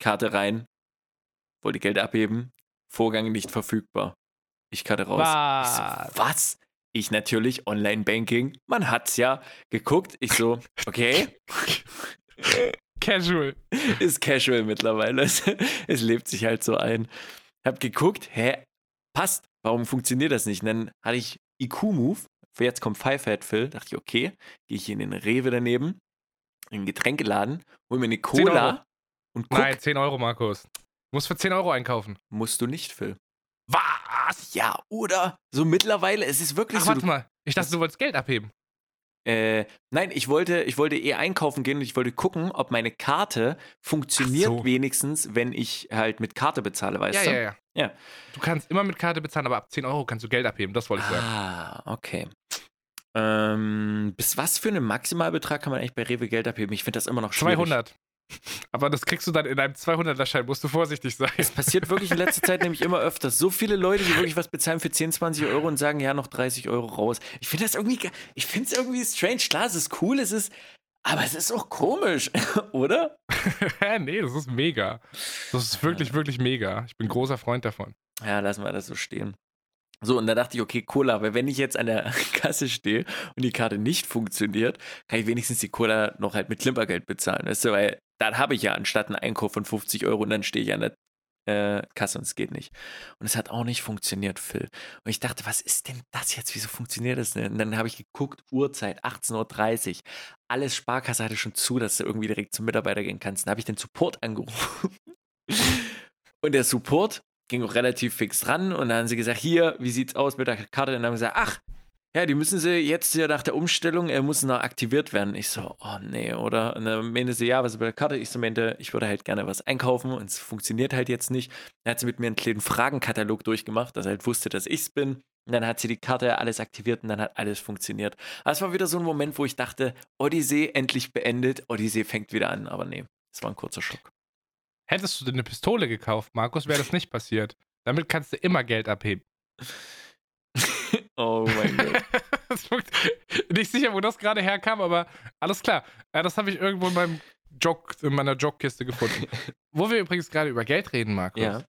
Karte rein. Wollte Geld abheben. Vorgang nicht verfügbar. Ich Karte raus. Was? Ich so, was? Ich natürlich Online-Banking. Man hat's ja geguckt. Ich so, okay. casual. Ist casual mittlerweile. Es, lebt sich halt so ein. Hab geguckt, hä, passt. Warum funktioniert das nicht? Und dann hatte ich IQ-Move. Jetzt kommt Five Head Phil. Dachte ich, okay, gehe ich in den Rewe daneben in den Getränkeladen, hol mir eine Cola und guck. Nein, 10 Euro, Markus. Du musst für 10 Euro einkaufen. Musst du nicht, Phil. Was? Ja, oder? So mittlerweile, es ist wirklich Ach, so. Warte mal, ich dachte, du wolltest Geld abheben. Äh, nein, ich wollte, ich wollte eh einkaufen gehen und ich wollte gucken, ob meine Karte funktioniert so. wenigstens, wenn ich halt mit Karte bezahle, weißt ja, du? Ja, ja, ja. Du kannst immer mit Karte bezahlen, aber ab 10 Euro kannst du Geld abheben, das wollte ich sagen. Ah, okay. Ähm, bis was für einen Maximalbetrag kann man eigentlich bei Rewe Geld abheben? Ich finde das immer noch schwierig. 200. Aber das kriegst du dann in einem 200er-Schein, musst du vorsichtig sein. Es passiert wirklich in letzter Zeit nämlich immer öfters. So viele Leute, die wirklich was bezahlen für 10, 20 Euro und sagen, ja, noch 30 Euro raus. Ich finde das irgendwie, ich finde es irgendwie strange. Klar, es ist cool, es ist, aber es ist auch komisch, oder? nee, das ist mega. Das ist wirklich, wirklich mega. Ich bin großer Freund davon. Ja, lassen wir das so stehen. So, und da dachte ich, okay, Cola, weil wenn ich jetzt an der Kasse stehe und die Karte nicht funktioniert, kann ich wenigstens die Cola noch halt mit Klimpergeld bezahlen. Weißt du, weil dann habe ich ja anstatt einen Einkauf von 50 Euro und dann stehe ich an der äh, Kasse und es geht nicht. Und es hat auch nicht funktioniert, Phil. Und ich dachte, was ist denn das jetzt? Wieso funktioniert das denn? Und dann habe ich geguckt, Uhrzeit, 18.30 Uhr. Alles Sparkasse hatte schon zu, dass du irgendwie direkt zum Mitarbeiter gehen kannst. Dann habe ich den Support angerufen. und der Support ging auch relativ fix dran und dann haben sie gesagt, hier, wie sieht's aus mit der Karte? Und dann haben sie gesagt, ach, ja, die müssen sie jetzt ja nach der Umstellung, er muss noch aktiviert werden. Ich so, oh nee, oder? Und dann meinte sie, ja, was ist bei der Karte? Ich so meinte, ich würde halt gerne was einkaufen und es funktioniert halt jetzt nicht. Dann hat sie mit mir einen kleinen Fragenkatalog durchgemacht, dass er halt wusste, dass ich's bin. Und dann hat sie die Karte alles aktiviert und dann hat alles funktioniert. Es war wieder so ein Moment, wo ich dachte, Odyssee endlich beendet, Odyssee fängt wieder an. Aber nee, es war ein kurzer Schock. Hättest du dir eine Pistole gekauft, Markus, wäre das nicht passiert. Damit kannst du immer Geld abheben. Oh mein Gott. nicht sicher, wo das gerade herkam, aber alles klar. Ja, das habe ich irgendwo in, meinem Jog, in meiner Jogkiste gefunden. wo wir übrigens gerade über Geld reden, Markus. Ja.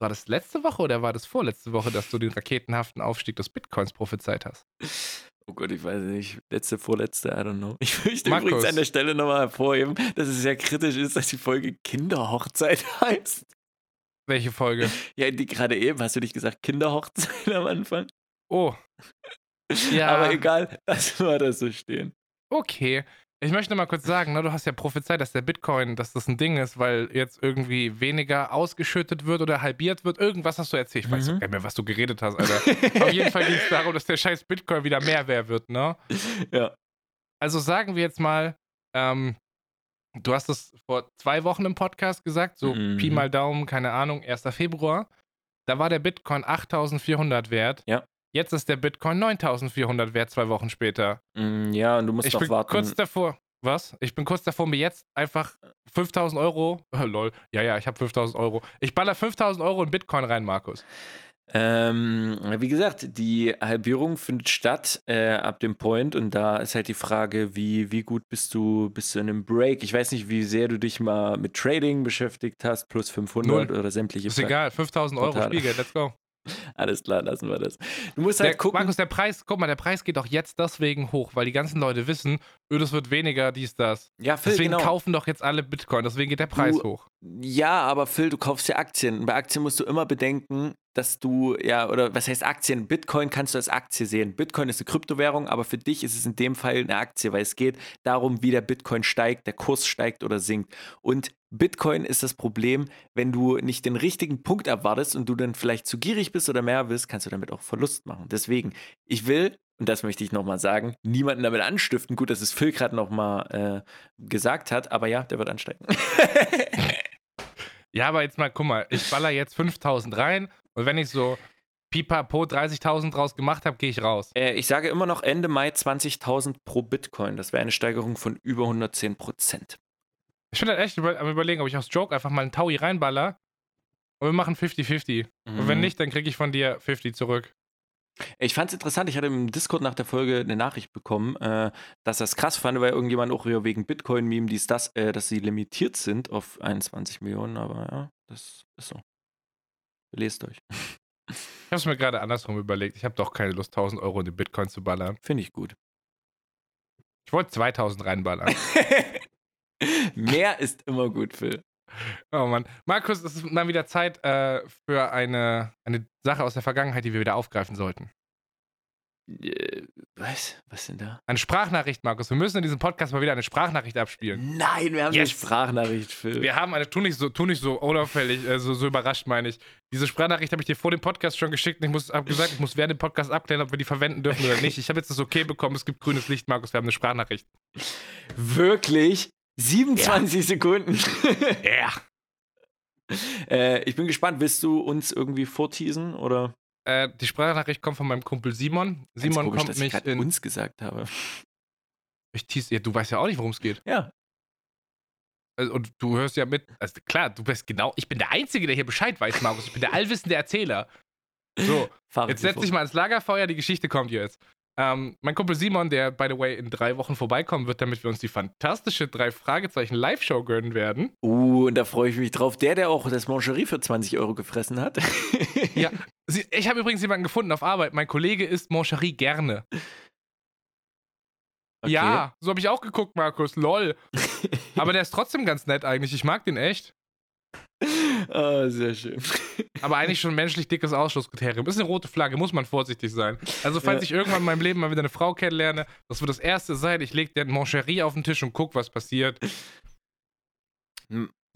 War das letzte Woche oder war das vorletzte Woche, dass du den raketenhaften Aufstieg des Bitcoins prophezeit hast? Oh Gott, ich weiß nicht. Letzte, vorletzte, I don't know. Ich möchte Markus. übrigens an der Stelle nochmal hervorheben, dass es sehr kritisch ist, dass die Folge Kinderhochzeit heißt. Welche Folge? Ja, die gerade eben. Hast du nicht gesagt Kinderhochzeit am Anfang? Oh. Ja. Aber egal, lass mal das so stehen. Okay. Ich möchte mal kurz sagen, ne, du hast ja prophezeit, dass der Bitcoin, dass das ein Ding ist, weil jetzt irgendwie weniger ausgeschüttet wird oder halbiert wird. Irgendwas hast du erzählt. Ich weiß mhm. gar nicht mehr, was du geredet hast, Alter. Auf jeden Fall ging es darum, dass der scheiß Bitcoin wieder mehr wert wird, ne? Ja. Also sagen wir jetzt mal, ähm, du hast es vor zwei Wochen im Podcast gesagt, so mhm. Pi mal Daumen, keine Ahnung, 1. Februar. Da war der Bitcoin 8400 wert. Ja. Jetzt ist der Bitcoin 9400 wert, zwei Wochen später. Mm, ja, und du musst ich bin warten. kurz davor. Was? Ich bin kurz davor, mir jetzt einfach 5000 Euro. Oh, lol. Ja, ja, ich habe 5000 Euro. Ich baller 5000 Euro in Bitcoin rein, Markus. Ähm, wie gesagt, die Halbierung findet statt äh, ab dem Point und da ist halt die Frage, wie, wie gut bist du, bist du in einem Break? Ich weiß nicht, wie sehr du dich mal mit Trading beschäftigt hast, plus 500 Null. oder sämtliche. Ist egal, 5000 Euro Spielgeld, let's go. Alles klar, lassen wir das. Du musst halt der, gucken. Markus, der Preis, guck mal, der Preis geht doch jetzt deswegen hoch, weil die ganzen Leute wissen, öh, wird weniger, dies, das. Ja, Phil, deswegen genau. kaufen doch jetzt alle Bitcoin, deswegen geht der Preis du, hoch. Ja, aber Phil, du kaufst ja Aktien. Bei Aktien musst du immer bedenken, dass du, ja, oder was heißt Aktien? Bitcoin kannst du als Aktie sehen. Bitcoin ist eine Kryptowährung, aber für dich ist es in dem Fall eine Aktie, weil es geht darum, wie der Bitcoin steigt, der Kurs steigt oder sinkt. Und Bitcoin ist das Problem, wenn du nicht den richtigen Punkt abwartest und du dann vielleicht zu gierig bist oder mehr willst, kannst du damit auch Verlust machen. Deswegen, ich will, und das möchte ich nochmal sagen, niemanden damit anstiften. Gut, dass es Phil gerade nochmal äh, gesagt hat, aber ja, der wird ansteigen. ja, aber jetzt mal, guck mal, ich baller jetzt 5000 rein und wenn ich so pipapo 30.000 draus gemacht habe, gehe ich raus. Äh, ich sage immer noch Ende Mai 20.000 pro Bitcoin. Das wäre eine Steigerung von über 110 Prozent. Ich bin halt echt am überlegen, ob ich aus Joke einfach mal einen Taui reinballer und wir machen 50-50. Mhm. Und wenn mhm. nicht, dann kriege ich von dir 50 zurück. Ich fand es interessant, ich hatte im Discord nach der Folge eine Nachricht bekommen, äh, dass das krass fand, weil irgendjemand auch wegen Bitcoin-Meme, dies, das, äh, dass sie limitiert sind auf 21 Millionen, aber ja, das ist so. Lest euch. Ich habe es mir gerade andersrum überlegt. Ich habe doch keine Lust, 1000 Euro in die Bitcoin zu ballern. Finde ich gut. Ich wollte 2000 reinballern. Mehr ist immer gut, Phil. Oh Mann. Markus, es ist mal wieder Zeit äh, für eine, eine Sache aus der Vergangenheit, die wir wieder aufgreifen sollten. Äh, was? Was denn da? Eine Sprachnachricht, Markus. Wir müssen in diesem Podcast mal wieder eine Sprachnachricht abspielen. Nein, wir haben yes. eine Sprachnachricht, Phil. Wir haben eine, tu nicht so, tu nicht so unauffällig, äh, so, so überrascht, meine ich. Diese Sprachnachricht habe ich dir vor dem Podcast schon geschickt und ich habe gesagt, ich muss während dem Podcast abklären, ob wir die verwenden dürfen oder nicht. Ich habe jetzt das okay bekommen, es gibt grünes Licht, Markus, wir haben eine Sprachnachricht. Wirklich? 27 ja. Sekunden. Ja. Äh, ich bin gespannt, willst du uns irgendwie vorteasen oder? Äh, die Sprachnachricht kommt von meinem Kumpel Simon. Simon komisch, kommt dass mich ich in uns gesagt habe. Ich tease, ja, du weißt ja auch nicht, worum es geht. Ja. Also, und du hörst ja mit, also klar, du bist genau, ich bin der Einzige, der hier Bescheid weiß, Markus. Ich bin der allwissende Erzähler. So, jetzt setz dich mal ins Lagerfeuer, die Geschichte kommt jetzt. Ähm, mein Kumpel Simon, der, by the way, in drei Wochen vorbeikommen wird, damit wir uns die fantastische drei Fragezeichen Live-Show gönnen werden. Uh, und da freue ich mich drauf. Der, der auch das Mancherie für 20 Euro gefressen hat. ja, ich habe übrigens jemanden gefunden auf Arbeit. Mein Kollege isst Mancherie gerne. Okay. Ja, so habe ich auch geguckt, Markus. Lol. Aber der ist trotzdem ganz nett eigentlich. Ich mag den echt. Oh, sehr schön. Aber eigentlich schon menschlich dickes Ausschlusskriterium. Ist eine rote Flagge, muss man vorsichtig sein. Also, falls ja. ich irgendwann in meinem Leben mal wieder eine Frau kennenlerne, das wird das erste sein. Ich lege den Moncherie auf den Tisch und guck, was passiert.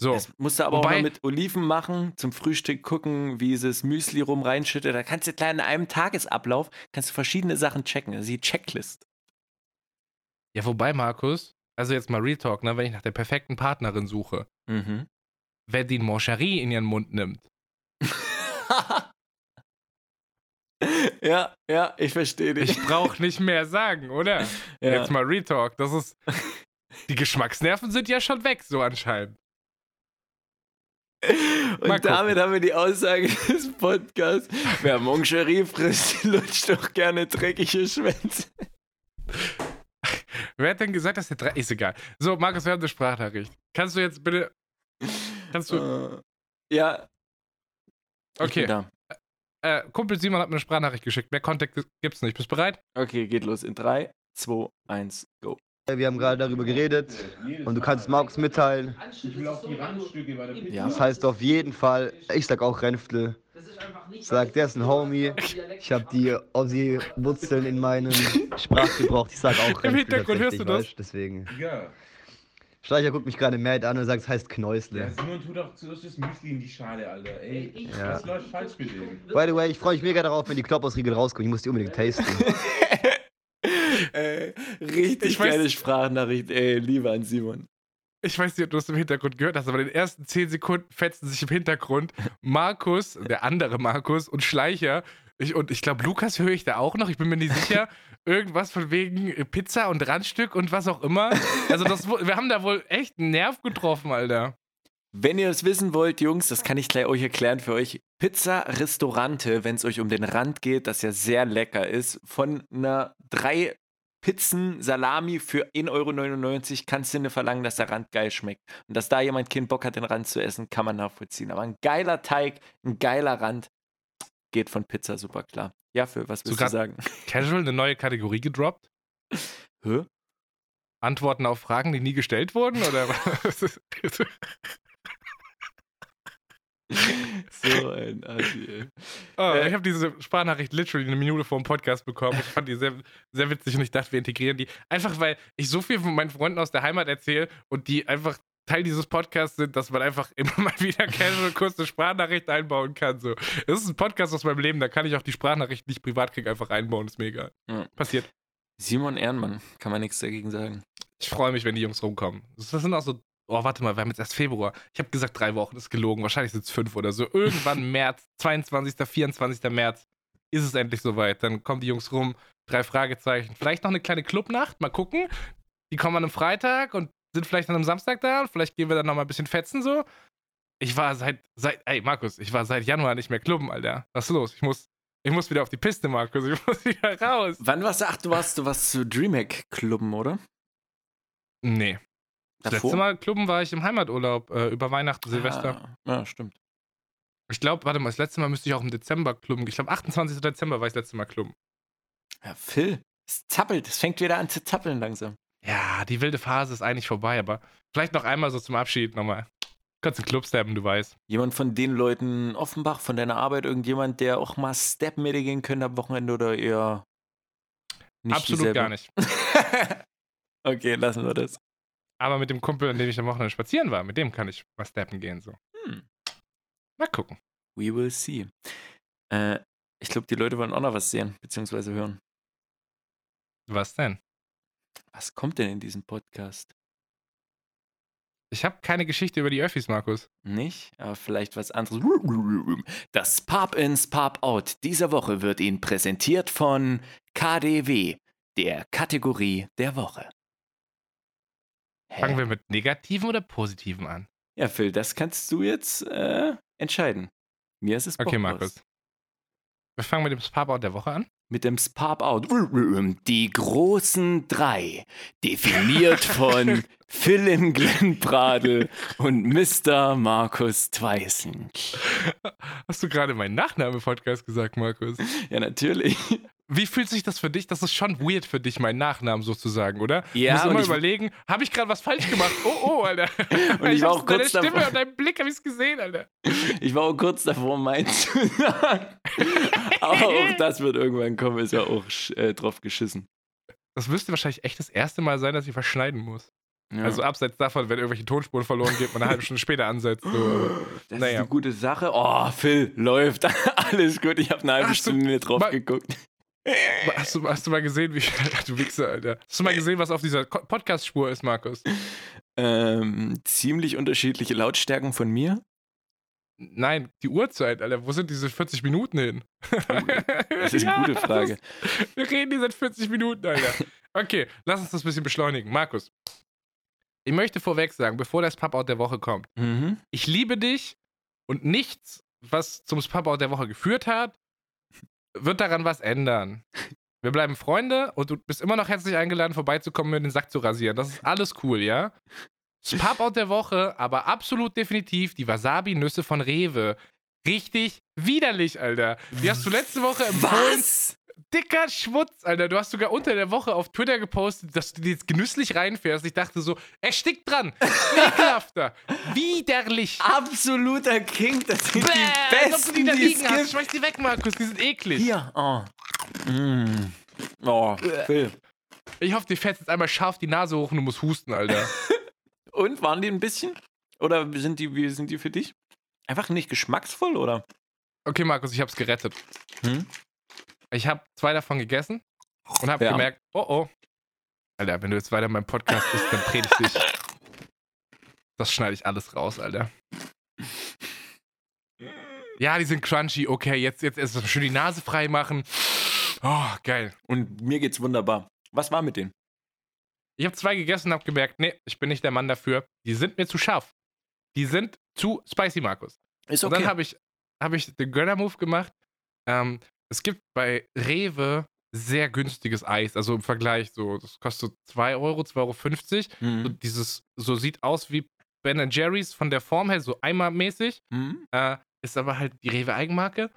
So. Das musst du aber Wobei, auch mit Oliven machen, zum Frühstück gucken, wie sie das Müsli rum reinschüttet. Da kannst du klar in einem Tagesablauf kannst du verschiedene Sachen checken. Ist die Checklist. Ja, wobei, Markus, also jetzt mal Real Talk, ne, wenn ich nach der perfekten Partnerin suche, mhm wer den Moncherie in ihren Mund nimmt. ja, ja, ich verstehe dich. Ich brauche nicht mehr sagen, oder? Ja. Jetzt mal Retalk. Das ist. Die Geschmacksnerven sind ja schon weg, so anscheinend. Und damit haben wir die Aussage des Podcasts. Wer Moncherie frisst, lutscht doch gerne dreckige Schwänze. Wer hat denn gesagt, dass der Dreck. Ist egal. So, Markus, wir haben eine Sprachnachricht. Kannst du jetzt bitte Kannst du. Uh, ja. Okay. Äh, Kumpel Simon hat mir eine Sprachnachricht geschickt. Mehr Kontext gibt's nicht. Bist du bereit? Okay, geht los. In 3, 2, 1, go. Wir haben gerade darüber geredet und du kannst Markus mitteilen. Ja. Das heißt auf jeden Fall, ich sag auch Renftel. Sag, der ist ein Homie. Ich habe die Ossi-Wurzeln in meinem Sprachgebrauch. Ich sag auch Renftel. Im Hintergrund hörst du das? Deswegen. Ja. Streicher guckt mich gerade mad an und sagt, es heißt Knäusle. Ja, Simon tut auch zuerst das Müsli in die Schale, Alter. Ey, ich, ja. was läuft falsch mit dem? By the way, ich freue mich mega darauf, wenn die Klopphausriegel rauskommen. Ich muss die unbedingt tasten. äh, richtig ich geile weiß, Sprachnachricht, ey, lieber an Simon. Ich weiß nicht, ob du es im Hintergrund gehört hast, aber in den ersten 10 Sekunden fetzen sich im Hintergrund Markus, der andere Markus und Schleicher ich, und ich glaube, Lukas höre ich da auch noch. Ich bin mir nicht sicher. Irgendwas von wegen Pizza und Randstück und was auch immer. Also, das, wir haben da wohl echt einen Nerv getroffen, Alter. Wenn ihr es wissen wollt, Jungs, das kann ich gleich euch erklären für euch. Pizza Restaurante, wenn es euch um den Rand geht, das ja sehr lecker ist, von einer drei Pizzen Salami für 1,99 Euro kannst du nicht verlangen, dass der Rand geil schmeckt. Und dass da jemand keinen Bock hat, den Rand zu essen, kann man nachvollziehen. Aber ein geiler Teig, ein geiler Rand geht von Pizza super klar. Ja, für was willst du sagen? Casual eine neue Kategorie gedroppt? Hä? Antworten auf Fragen, die nie gestellt wurden? Oder so ein Assi, oh, äh, ich habe diese Sprachnachricht literally eine Minute vor dem Podcast bekommen. Ich fand die sehr, sehr witzig und ich dachte, wir integrieren die. Einfach weil ich so viel von meinen Freunden aus der Heimat erzähle und die einfach Teil dieses Podcasts sind, dass man einfach immer mal wieder casual kurz eine Sprachnachricht einbauen kann. So. Das ist ein Podcast aus meinem Leben, da kann ich auch die Sprachnachricht, die ich privat kriege, einfach einbauen. Ist mega. Ja. Passiert. Simon Ehrenmann, kann man nichts dagegen sagen. Ich freue mich, wenn die Jungs rumkommen. Das sind auch so Oh, warte mal, wir haben jetzt erst Februar. Ich habe gesagt, drei Wochen ist gelogen. Wahrscheinlich sind es fünf oder so. Irgendwann März, 22., 24. März ist es endlich soweit. Dann kommen die Jungs rum, drei Fragezeichen. Vielleicht noch eine kleine Clubnacht, mal gucken. Die kommen an einem Freitag und sind vielleicht an einem Samstag da. Vielleicht gehen wir dann noch mal ein bisschen fetzen so. Ich war seit, seit, ey Markus, ich war seit Januar nicht mehr klubben, Alter. Was ist los? Ich muss, ich muss wieder auf die Piste, Markus. Ich muss wieder raus. Wann warst du? Ach, du warst, du warst zu Dreamhack klubben, oder? Nee. Das letzte Mal klubben war ich im Heimaturlaub äh, über Weihnachten, Silvester. Ah, ja, stimmt. Ich glaube, warte mal, das letzte Mal müsste ich auch im Dezember klubben. Ich glaube, 28. Dezember war ich das letzte Mal klubben. Ja, Phil, es zappelt, es fängt wieder an zu zappeln langsam. Ja, die wilde Phase ist eigentlich vorbei, aber vielleicht noch einmal so zum Abschied nochmal. Kannst du Club steppen, du weißt. Jemand von den Leuten, Offenbach, von deiner Arbeit, irgendjemand, der auch mal steppen mit dir gehen könnte am Wochenende oder eher nicht Absolut dieselbe? gar nicht. okay, lassen wir das. Aber mit dem Kumpel, an dem ich am Wochenende spazieren war, mit dem kann ich mal steppen gehen. So. Hm. Mal gucken. We will see. Äh, ich glaube, die Leute wollen auch noch was sehen, beziehungsweise hören. Was denn? Was kommt denn in diesem Podcast? Ich habe keine Geschichte über die Öffis, Markus. Nicht? Aber vielleicht was anderes. Das Pub-Ins Pub-Out dieser Woche wird Ihnen präsentiert von KDW, der Kategorie der Woche. Hä? Fangen wir mit negativen oder positiven an? Ja, Phil, das kannst du jetzt äh, entscheiden. Mir ist es Okay, Markus. Wir fangen mit dem Spap-Out der Woche an. Mit dem Spap-Out. Die großen drei. Definiert von Philip Glenn Bradel und Mr. Markus Tweissen. Hast du gerade meinen Nachname-Podcast gesagt, Markus? Ja, natürlich. Wie fühlt sich das für dich? Das ist schon weird für dich, meinen Nachnamen sozusagen, oder? Ja. Du musst immer überlegen, habe ich gerade was falsch gemacht? Oh, oh, Alter. und ich, ich war auch kurz deine Stimme und deinem Blick habe ich es gesehen, Alter. Ich war auch kurz davor, meins zu sagen. Aber auch das wird irgendwann kommen, ist ja auch äh, drauf geschissen. Das müsste wahrscheinlich echt das erste Mal sein, dass ich verschneiden muss. Ja. Also abseits davon, wenn irgendwelche Tonspuren verloren geht, man eine halbe Stunde später ansetzt. So. Das naja. ist eine gute Sache. Oh, Phil, läuft. Alles gut, ich habe eine halbe Stunde drauf geguckt. Hast du, hast du mal gesehen, wie. Du Wichser, Alter. Hast du mal gesehen, was auf dieser Podcast-Spur ist, Markus? Ähm, ziemlich unterschiedliche Lautstärken von mir. Nein, die Uhrzeit, Alter. Wo sind diese 40 Minuten hin? Das ist eine gute Frage. Ist, wir reden hier seit 40 Minuten, Alter. Okay, lass uns das ein bisschen beschleunigen. Markus, ich möchte vorweg sagen, bevor das Pub-Out der Woche kommt, mhm. ich liebe dich und nichts, was zum Pub-Out der Woche geführt hat, wird daran was ändern. Wir bleiben Freunde und du bist immer noch herzlich eingeladen, vorbeizukommen, mir den Sack zu rasieren. Das ist alles cool, ja? Spap-Out der Woche, aber absolut definitiv die Wasabi-Nüsse von Rewe. Richtig widerlich, Alter. Die hast du letzte Woche empfohlen. Was? Dicker Schmutz, Alter. Du hast sogar unter der Woche auf Twitter gepostet, dass du die jetzt genüsslich reinfährst. Ich dachte so, er stickt dran. Ekelhafter. Widerlich. Absoluter King. Das sind Bäh, die besten, die da liegen hast. Schmeiß die weg, Markus. Die sind eklig. Hier. Oh. Mm. Oh, Phil. Ich hoffe, dir fährt jetzt einmal scharf die Nase hoch und du musst husten, Alter. und waren die ein bisschen? Oder sind die, wie sind die für dich? Einfach nicht geschmacksvoll, oder? Okay, Markus, ich hab's gerettet. Hm? Ich habe zwei davon gegessen und habe ja. gemerkt, oh oh. Alter, wenn du jetzt weiter in meinem Podcast bist, dann predigt dich. Das schneide ich alles raus, Alter. Ja, die sind crunchy. Okay, jetzt, jetzt erst schön die Nase frei machen. Oh, geil. Und mir geht's wunderbar. Was war mit denen? Ich habe zwei gegessen und habe gemerkt, nee, ich bin nicht der Mann dafür. Die sind mir zu scharf. die sind zu spicy, Markus. Ist okay. Und dann habe ich, hab ich den Gönner-Move gemacht. Ähm, es gibt bei Rewe sehr günstiges Eis. Also im Vergleich, so, das kostet 2 Euro, 2,50 Euro. Mhm. So dieses, so sieht aus wie Ben Jerry's von der Form her, so eimermäßig. Mhm. Äh, ist aber halt die Rewe-Eigenmarke.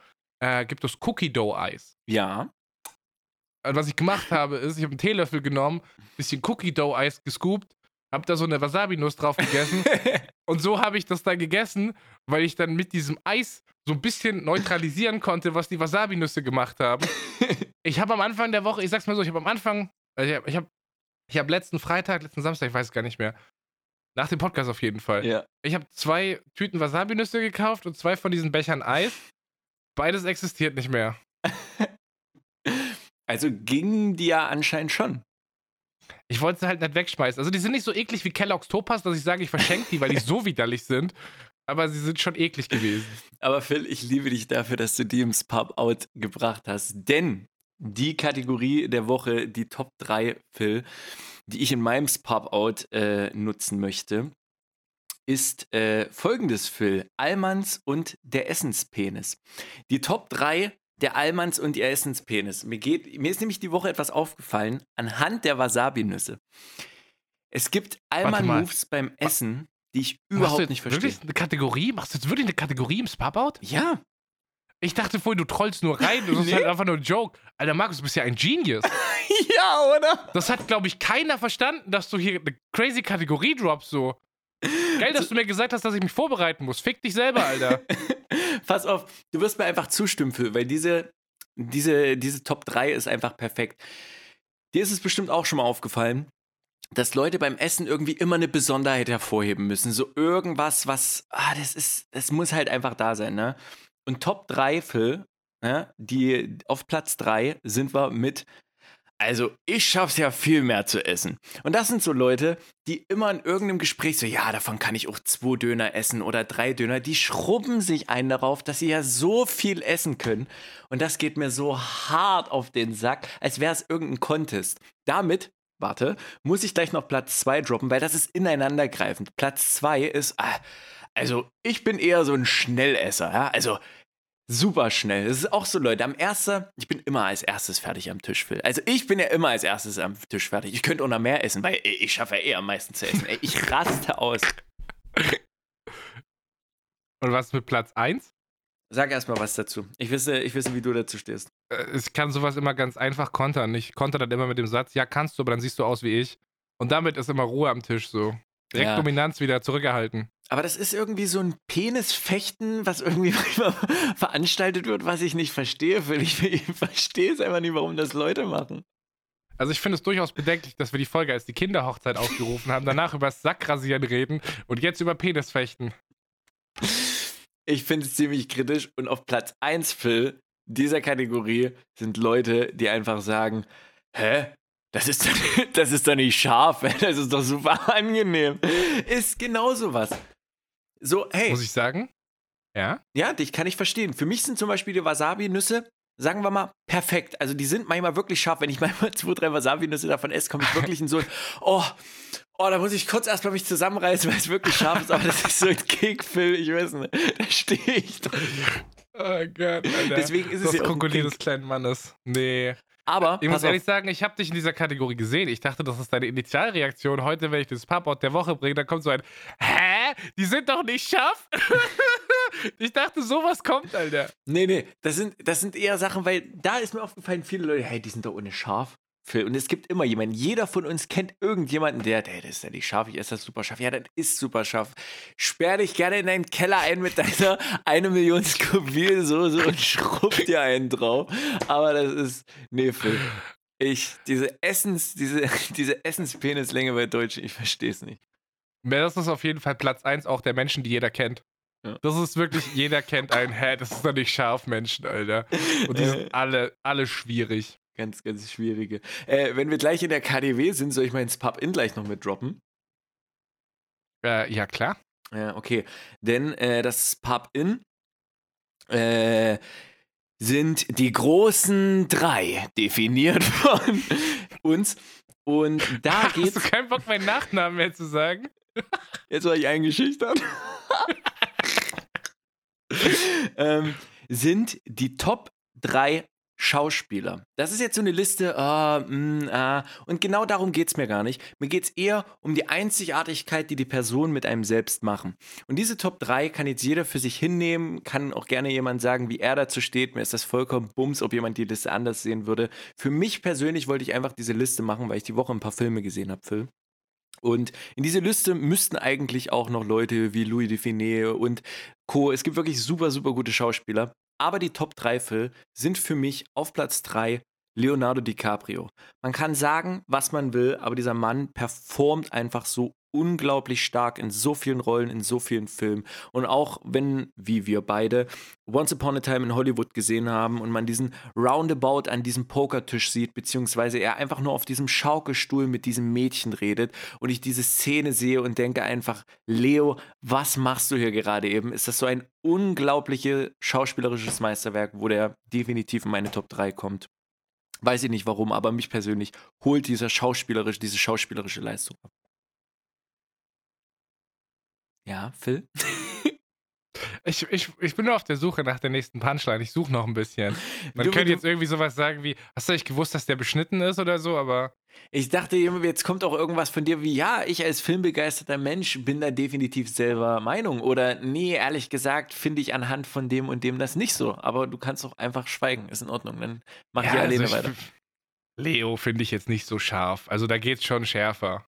Äh, gibt es Cookie Dough Eis. Ja. Und was ich gemacht habe, ist, ich habe einen Teelöffel genommen, bisschen Cookie Dough Eis gescoopt, habe da so eine Wasabi-Nuss drauf gegessen. und so habe ich das dann gegessen, weil ich dann mit diesem Eis so ein bisschen neutralisieren konnte, was die Wasabi-Nüsse gemacht haben. ich habe am Anfang der Woche, ich sag's mal so, ich habe am Anfang, also ich habe ich hab, ich hab letzten Freitag, letzten Samstag, ich weiß es gar nicht mehr, nach dem Podcast auf jeden Fall. Ja. Ich habe zwei Tüten Wasabi-Nüsse gekauft und zwei von diesen Bechern Eis. Beides existiert nicht mehr. Also ging die ja anscheinend schon. Ich wollte sie halt nicht wegschmeißen. Also die sind nicht so eklig wie Kellogg's Topas, dass ich sage, ich verschenke die, weil die so widerlich sind. Aber sie sind schon eklig gewesen. Aber Phil, ich liebe dich dafür, dass du die ins Pub-Out gebracht hast. Denn die Kategorie der Woche, die Top 3, Phil, die ich in meinem Pub-Out äh, nutzen möchte, ist äh, folgendes, Phil. Almans und der Essenspenis. Die Top 3 der Almans und ihr Essenspenis. Mir, geht, mir ist nämlich die Woche etwas aufgefallen anhand der Wasabi-Nüsse. Es gibt Alman-Moves beim Essen, die ich überhaupt nicht verstehe. Wirklich eine Kategorie? Machst du jetzt wirklich eine Kategorie im Spub-Out? Ja. Ich dachte vorhin, du trollst nur rein. Das nee. ist halt einfach nur ein Joke. Alter, Markus, du bist ja ein Genius. ja, oder? Das hat, glaube ich, keiner verstanden, dass du hier eine crazy Kategorie droppst, so. Geil, dass du mir gesagt hast, dass ich mich vorbereiten muss. Fick dich selber, Alter. Pass auf, du wirst mir einfach zustimmen, Phil, weil diese, diese, diese Top 3 ist einfach perfekt. Dir ist es bestimmt auch schon mal aufgefallen, dass Leute beim Essen irgendwie immer eine Besonderheit hervorheben müssen. So irgendwas, was, ah, das ist, das muss halt einfach da sein, ne? Und Top 3, Phil, ne, die auf Platz 3 sind wir mit also, ich schaff's ja viel mehr zu essen. Und das sind so Leute, die immer in irgendeinem Gespräch so, ja, davon kann ich auch zwei Döner essen oder drei Döner. Die schrubben sich einen darauf, dass sie ja so viel essen können. Und das geht mir so hart auf den Sack, als wäre es irgendein Contest. Damit, warte, muss ich gleich noch Platz zwei droppen, weil das ist ineinandergreifend. Platz zwei ist, ah, also, ich bin eher so ein Schnellesser, ja. Also, super schnell. Das ist auch so, Leute. Am ersten, ich bin immer als erstes fertig am Tisch, Phil. Also ich bin ja immer als erstes am Tisch fertig. Ich könnte auch noch mehr essen, weil ich schaffe ja eh am meisten zu essen. Ich raste aus. Und was mit Platz 1? Sag erstmal was dazu. Ich wisse, ich wisse, wie du dazu stehst. Äh, ich kann sowas immer ganz einfach kontern. Ich konter dann immer mit dem Satz, ja, kannst du, aber dann siehst du aus wie ich. Und damit ist immer Ruhe am Tisch so. Direkt ja. Dominanz wieder zurückerhalten. Aber das ist irgendwie so ein Penisfechten, was irgendwie veranstaltet wird, was ich nicht verstehe. Ich, ich verstehe es einfach nicht, warum das Leute machen. Also ich finde es durchaus bedenklich, dass wir die Folge als die Kinderhochzeit aufgerufen haben, danach über das Sackrasieren reden und jetzt über Penisfechten. Ich finde es ziemlich kritisch und auf Platz 1, Phil, dieser Kategorie sind Leute, die einfach sagen, hä? Das ist, das ist doch nicht scharf, das ist doch super angenehm. Ist genau sowas. So, hey. Muss ich sagen? Ja? Ja, dich kann ich verstehen. Für mich sind zum Beispiel die Wasabi-Nüsse, sagen wir mal, perfekt. Also die sind manchmal wirklich scharf. Wenn ich manchmal zwei, drei Wasabi-Nüsse davon esse, komme ich wirklich in so ein, oh, oh, da muss ich kurz erstmal mich zusammenreißen, weil es wirklich scharf ist. Aber das ist so ein Kickfilm, ich weiß nicht. Da stehe ich doch. Oh Gott, Alter. Deswegen ist das es ja Krokodil des kleinen Mannes. Nee. Aber ich muss ehrlich auf. sagen, ich habe dich in dieser Kategorie gesehen. Ich dachte, das ist deine Initialreaktion. Heute, wenn ich das Paport der Woche bringe, dann kommt so ein Hä? Die sind doch nicht scharf? ich dachte, sowas kommt, Alter. Nee, nee, das sind, das sind eher Sachen, weil da ist mir aufgefallen, viele Leute, hey, die sind doch ohne scharf. Und es gibt immer jemanden, jeder von uns kennt irgendjemanden, der, der, das ist ja nicht scharf, ich esse das super scharf. Ja, das ist super scharf. Sperr dich gerne in deinen Keller ein mit deiner eine Million Scoville-Soße und schrubb dir einen drauf. Aber das ist, nee, Phil. Ich, diese Essens, diese, diese Essenspenislänge bei Deutschen, ich verstehe es nicht. Das ist auf jeden Fall Platz 1 auch der Menschen, die jeder kennt. Ja. Das ist wirklich, jeder kennt einen, hä, das ist doch nicht scharf, Menschen, Alter. Und die sind alle, alle schwierig. Ganz, ganz schwierige. Äh, wenn wir gleich in der KDW sind, soll ich mal ins Pub-In gleich noch mit droppen? Äh, ja, klar. Ja, okay. Denn äh, das Pub-In äh, sind die großen drei, definiert von uns. Und da geht's. Hast du keinen Bock, meinen Nachnamen mehr zu sagen? Jetzt war ich eingeschüchtert. ähm, sind die Top 3 Schauspieler. Das ist jetzt so eine Liste, uh, mm, uh, und genau darum geht es mir gar nicht. Mir geht es eher um die Einzigartigkeit, die die Personen mit einem selbst machen. Und diese Top 3 kann jetzt jeder für sich hinnehmen, kann auch gerne jemand sagen, wie er dazu steht. Mir ist das vollkommen bums, ob jemand die Liste anders sehen würde. Für mich persönlich wollte ich einfach diese Liste machen, weil ich die Woche ein paar Filme gesehen habe, Phil. Und in diese Liste müssten eigentlich auch noch Leute wie Louis Define und Co. Es gibt wirklich super, super gute Schauspieler. Aber die Top 3 Phil sind für mich auf Platz 3 Leonardo DiCaprio. Man kann sagen, was man will, aber dieser Mann performt einfach so unglaublich stark in so vielen Rollen, in so vielen Filmen. Und auch wenn, wie wir beide, Once Upon a Time in Hollywood gesehen haben und man diesen Roundabout an diesem Pokertisch sieht, beziehungsweise er einfach nur auf diesem Schaukelstuhl mit diesem Mädchen redet und ich diese Szene sehe und denke einfach, Leo, was machst du hier gerade eben? Ist das so ein unglaubliches schauspielerisches Meisterwerk, wo der definitiv in meine Top 3 kommt. Weiß ich nicht warum, aber mich persönlich holt dieser schauspielerische, diese schauspielerische Leistung ab. Ja, Phil? Ich, ich, ich bin nur auf der Suche nach der nächsten Punchline. Ich suche noch ein bisschen. Man du, könnte jetzt irgendwie sowas sagen wie, hast du nicht gewusst, dass der beschnitten ist oder so, aber. Ich dachte, jetzt kommt auch irgendwas von dir wie, ja, ich als filmbegeisterter Mensch bin da definitiv selber Meinung. Oder nee, ehrlich gesagt, finde ich anhand von dem und dem das nicht so. Aber du kannst auch einfach schweigen, ist in Ordnung. Dann mach ja, ich alleine also ich, weiter. Leo finde ich jetzt nicht so scharf. Also da geht's schon schärfer.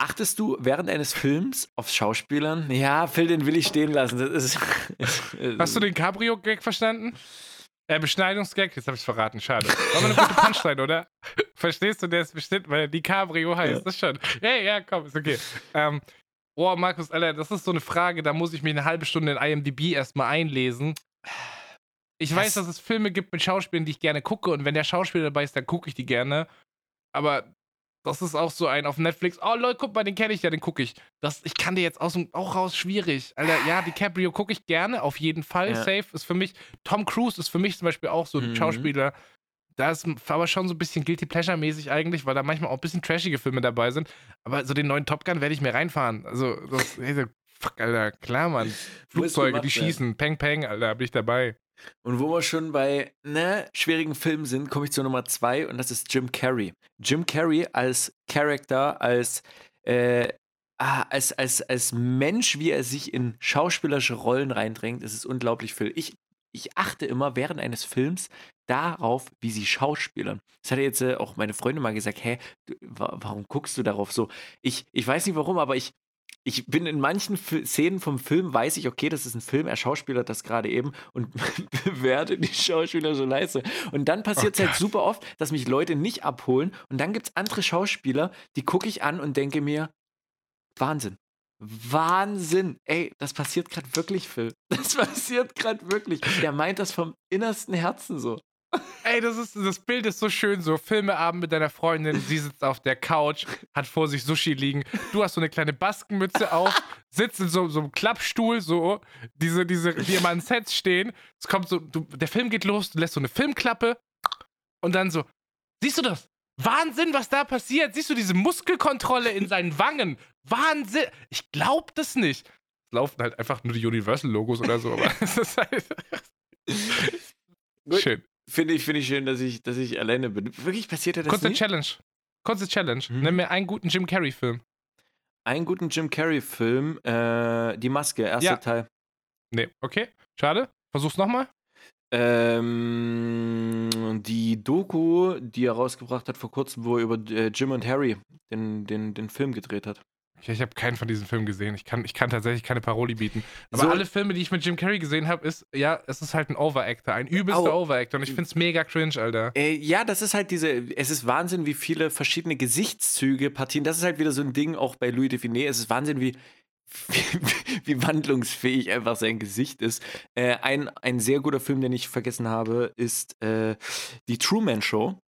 Achtest du während eines Films auf Schauspielern? Ja, Phil, den will ich stehen lassen. Ist, Hast du den Cabrio-Gag verstanden? Äh, Beschneidungsgag? Jetzt habe ich verraten, schade. War mal eine gute Punchline, oder? Verstehst du, der ist bestimmt, weil er die Cabrio heißt. Ja. Das schon. Hey, ja, komm, ist okay. Ähm, oh, Markus, Alter, das ist so eine Frage, da muss ich mich eine halbe Stunde in IMDb erstmal einlesen. Ich weiß, dass es Filme gibt mit Schauspielern, die ich gerne gucke und wenn der Schauspieler dabei ist, dann gucke ich die gerne. Aber das ist auch so ein auf Netflix. Oh Leute, guck mal, den kenne ich ja, den gucke ich. Das, ich kann dir jetzt aus, auch raus schwierig. Alter, ja, DiCaprio gucke ich gerne, auf jeden Fall. Ja. Safe ist für mich. Tom Cruise ist für mich zum Beispiel auch so ein mhm. Schauspieler. Da ist aber schon so ein bisschen Guilty Pleasure-mäßig eigentlich, weil da manchmal auch ein bisschen trashige Filme dabei sind. Aber so den neuen Top Gun werde ich mir reinfahren. Also, das, hey, fuck, Alter, klar, Mann. Flugzeuge, die schießen, peng, peng, Alter, bin ich dabei. Und wo wir schon bei ne, schwierigen Filmen sind, komme ich zur Nummer zwei und das ist Jim Carrey. Jim Carrey als Charakter, als, äh, ah, als, als, als Mensch, wie er sich in schauspielerische Rollen reindrängt, ist es unglaublich viel. Ich, ich achte immer während eines Films darauf, wie sie schauspielern. Das hat jetzt äh, auch meine Freundin mal gesagt, hä, du, warum guckst du darauf so? Ich, ich weiß nicht warum, aber ich, ich bin in manchen F Szenen vom Film, weiß ich, okay, das ist ein Film, er schauspielert das gerade eben und bewerte die Schauspieler so leise. Und dann passiert es oh halt super oft, dass mich Leute nicht abholen und dann gibt es andere Schauspieler, die gucke ich an und denke mir, Wahnsinn. Wahnsinn. Ey, das passiert gerade wirklich, Phil. Das passiert gerade wirklich. Der meint das vom innersten Herzen so. Ey, das, ist, das Bild ist so schön, so Filmeabend mit deiner Freundin, sie sitzt auf der Couch, hat vor sich Sushi liegen, du hast so eine kleine Baskenmütze auf, sitzt in so, so einem Klappstuhl, so, diese, diese, die immer an Sets stehen, es kommt so, du, der Film geht los, du lässt so eine Filmklappe und dann so, siehst du das? Wahnsinn, was da passiert. Siehst du diese Muskelkontrolle in seinen Wangen? Wahnsinn. Ich glaub das nicht. Es laufen halt einfach nur die Universal-Logos oder so, aber es ist halt. Schön. Finde ich, finde ich schön, dass ich, dass ich alleine bin. Wirklich passiert ja das Kurze nie? Challenge. Kurze Challenge. Mhm. Nimm mir einen guten Jim Carrey-Film. Einen guten Jim Carrey-Film. Äh, die Maske, erster ja. Teil. Nee, okay. Schade. Versuch's nochmal. Ähm, die Doku, die er rausgebracht hat vor kurzem, wo er über äh, Jim und Harry den, den, den Film gedreht hat. Ich, ich habe keinen von diesen Filmen gesehen. Ich kann, ich kann tatsächlich keine Paroli bieten. Aber so, alle Filme, die ich mit Jim Carrey gesehen habe, ist, ja, es ist halt ein Overactor, ein übelster oh, Overactor. Und ich finde es mega cringe, Alter. Äh, ja, das ist halt diese, es ist Wahnsinn, wie viele verschiedene Gesichtszüge, Partien, das ist halt wieder so ein Ding, auch bei Louis Define. Es ist Wahnsinn, wie, wie, wie wandlungsfähig einfach sein Gesicht ist. Äh, ein, ein sehr guter Film, den ich vergessen habe, ist äh, die Truman Show.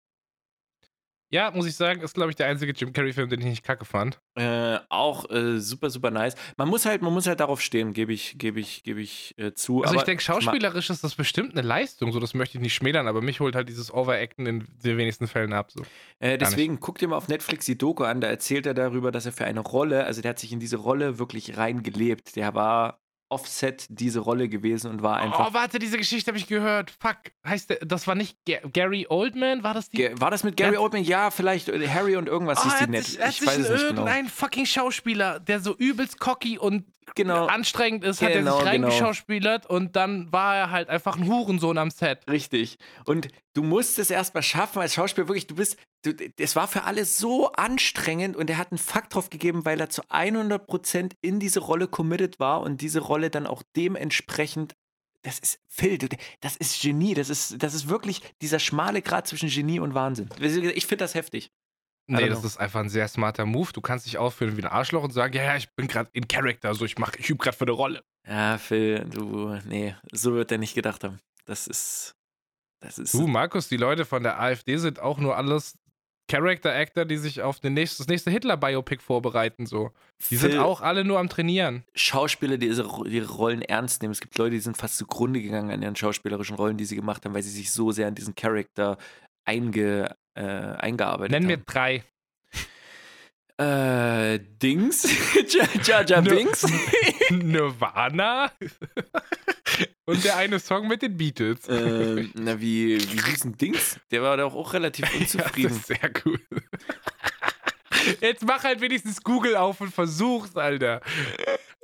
Ja, muss ich sagen, ist, glaube ich, der einzige Jim Carrey-Film, den ich nicht kacke fand. Äh, auch äh, super, super nice. Man muss halt, man muss halt darauf stehen, gebe ich, gebe ich, gebe ich äh, zu. Also aber ich denke, schauspielerisch ist das bestimmt eine Leistung, so das möchte ich nicht schmälern, aber mich holt halt dieses Overacten in den wenigsten Fällen ab. So. Äh, deswegen guck dir mal auf Netflix die Doku an, da erzählt er darüber, dass er für eine Rolle, also der hat sich in diese Rolle wirklich reingelebt. Der war Offset diese Rolle gewesen und war einfach. Oh, warte, diese Geschichte habe ich gehört. Fuck, heißt der, das war nicht G Gary Oldman? War das die? War das mit Gary Oldman? Ja, vielleicht äh, Harry und irgendwas oh, hieß die nett. Ich weiß es nicht genau. Irgendein fucking Schauspieler, der so übelst cocky und genau. anstrengend ist, hat genau, er sich genau. reingeschauspielert genau. und dann war er halt einfach ein Hurensohn am Set. Richtig. Und du musst es erstmal schaffen als Schauspieler, wirklich, du bist, es war für alle so anstrengend und er hat einen Fakt drauf gegeben, weil er zu 100% in diese Rolle committed war und diese Rolle dann auch dementsprechend das ist Phil, das ist Genie, das ist, das ist wirklich dieser schmale Grad zwischen Genie und Wahnsinn. Ich finde das heftig. Nee, das ist einfach ein sehr smarter Move. Du kannst dich aufführen wie ein Arschloch und sagen, ja, ja, ich bin gerade in Character, also ich mach, ich übe gerade für eine Rolle. Ja, Phil, du, nee, so wird er nicht gedacht haben. Das ist, das ist. Du, Markus, die Leute von der AfD sind auch nur alles Character Actor, die sich auf den nächsten, das nächste Hitler-Biopic vorbereiten, so. Die Phil, sind auch alle nur am Trainieren. Schauspieler, die ihre Rollen ernst nehmen. Es gibt Leute, die sind fast zugrunde gegangen an ihren schauspielerischen Rollen, die sie gemacht haben, weil sie sich so sehr an diesen Charakter einge, äh, eingearbeitet Nenn haben. mir drei. Äh, Dings? Jar Jar Binks? Nirvana? Und der eine Song mit den Beatles. Äh, na, wie, wie hieß ein Dings? Der war doch auch relativ unzufrieden. Ja, das ist sehr cool. Jetzt mach halt wenigstens Google auf und versuch's, Alter.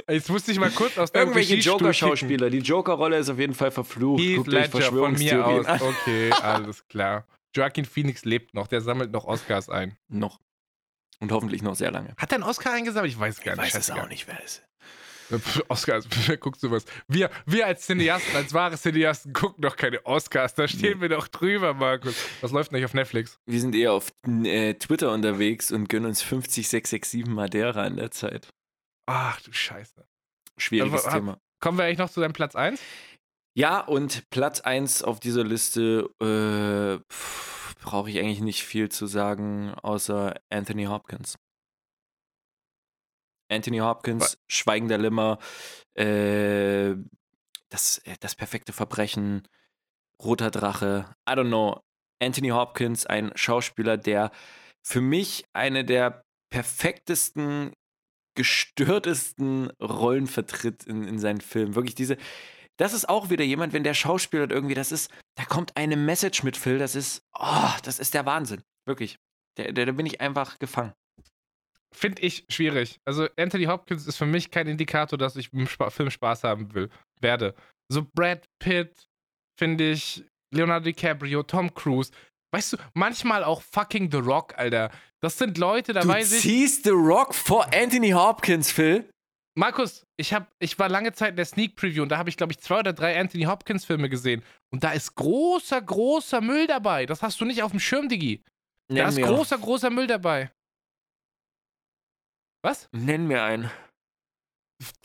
Jetzt musste ich mal kurz aus deinem Irgendwelche Joker-Schauspieler. Die Joker-Rolle ist auf jeden Fall verflucht. Heath Ledger von mir aus. Okay, alles klar. Joaquin Phoenix lebt noch, der sammelt noch Oscars ein. Noch. Und hoffentlich noch sehr lange. Hat er einen Oscar eingesammelt? Ich weiß gar ich nicht. Ich weiß es auch nicht, wer ist. Oscars, wer guckt sowas? Wir, wir als Cineasten, als wahre Cineasten gucken doch keine Oscars. Da stehen wir doch drüber, Markus. Was läuft nicht auf Netflix? Wir sind eher auf äh, Twitter unterwegs und gönnen uns 50667 Madeira in der Zeit. Ach du Scheiße. Schwieriges Aber, Thema. Kommen wir eigentlich noch zu deinem Platz 1? Ja, und Platz 1 auf dieser Liste äh, brauche ich eigentlich nicht viel zu sagen, außer Anthony Hopkins. Anthony Hopkins, Was? Schweigender Limmer, äh, das, äh, das perfekte Verbrechen, Roter Drache, I don't know. Anthony Hopkins, ein Schauspieler, der für mich eine der perfektesten, gestörtesten Rollen vertritt in, in seinen Filmen. Wirklich diese, das ist auch wieder jemand, wenn der Schauspieler irgendwie, das ist, da kommt eine Message mit Phil, das ist, oh, das ist der Wahnsinn. Wirklich. Da, da bin ich einfach gefangen. Finde ich schwierig. Also Anthony Hopkins ist für mich kein Indikator, dass ich im Film Spaß haben will, werde. So Brad Pitt, finde ich, Leonardo DiCaprio, Tom Cruise. Weißt du, manchmal auch fucking The Rock, Alter. Das sind Leute, da du weiß ich. Du ziehst The Rock vor Anthony Hopkins, Phil? Markus, ich, hab, ich war lange Zeit in der Sneak Preview und da habe ich, glaube ich, zwei oder drei Anthony Hopkins Filme gesehen. Und da ist großer, großer Müll dabei. Das hast du nicht auf dem Schirm, Digi. Da ist großer, großer Müll dabei. Was? Nenn mir einen.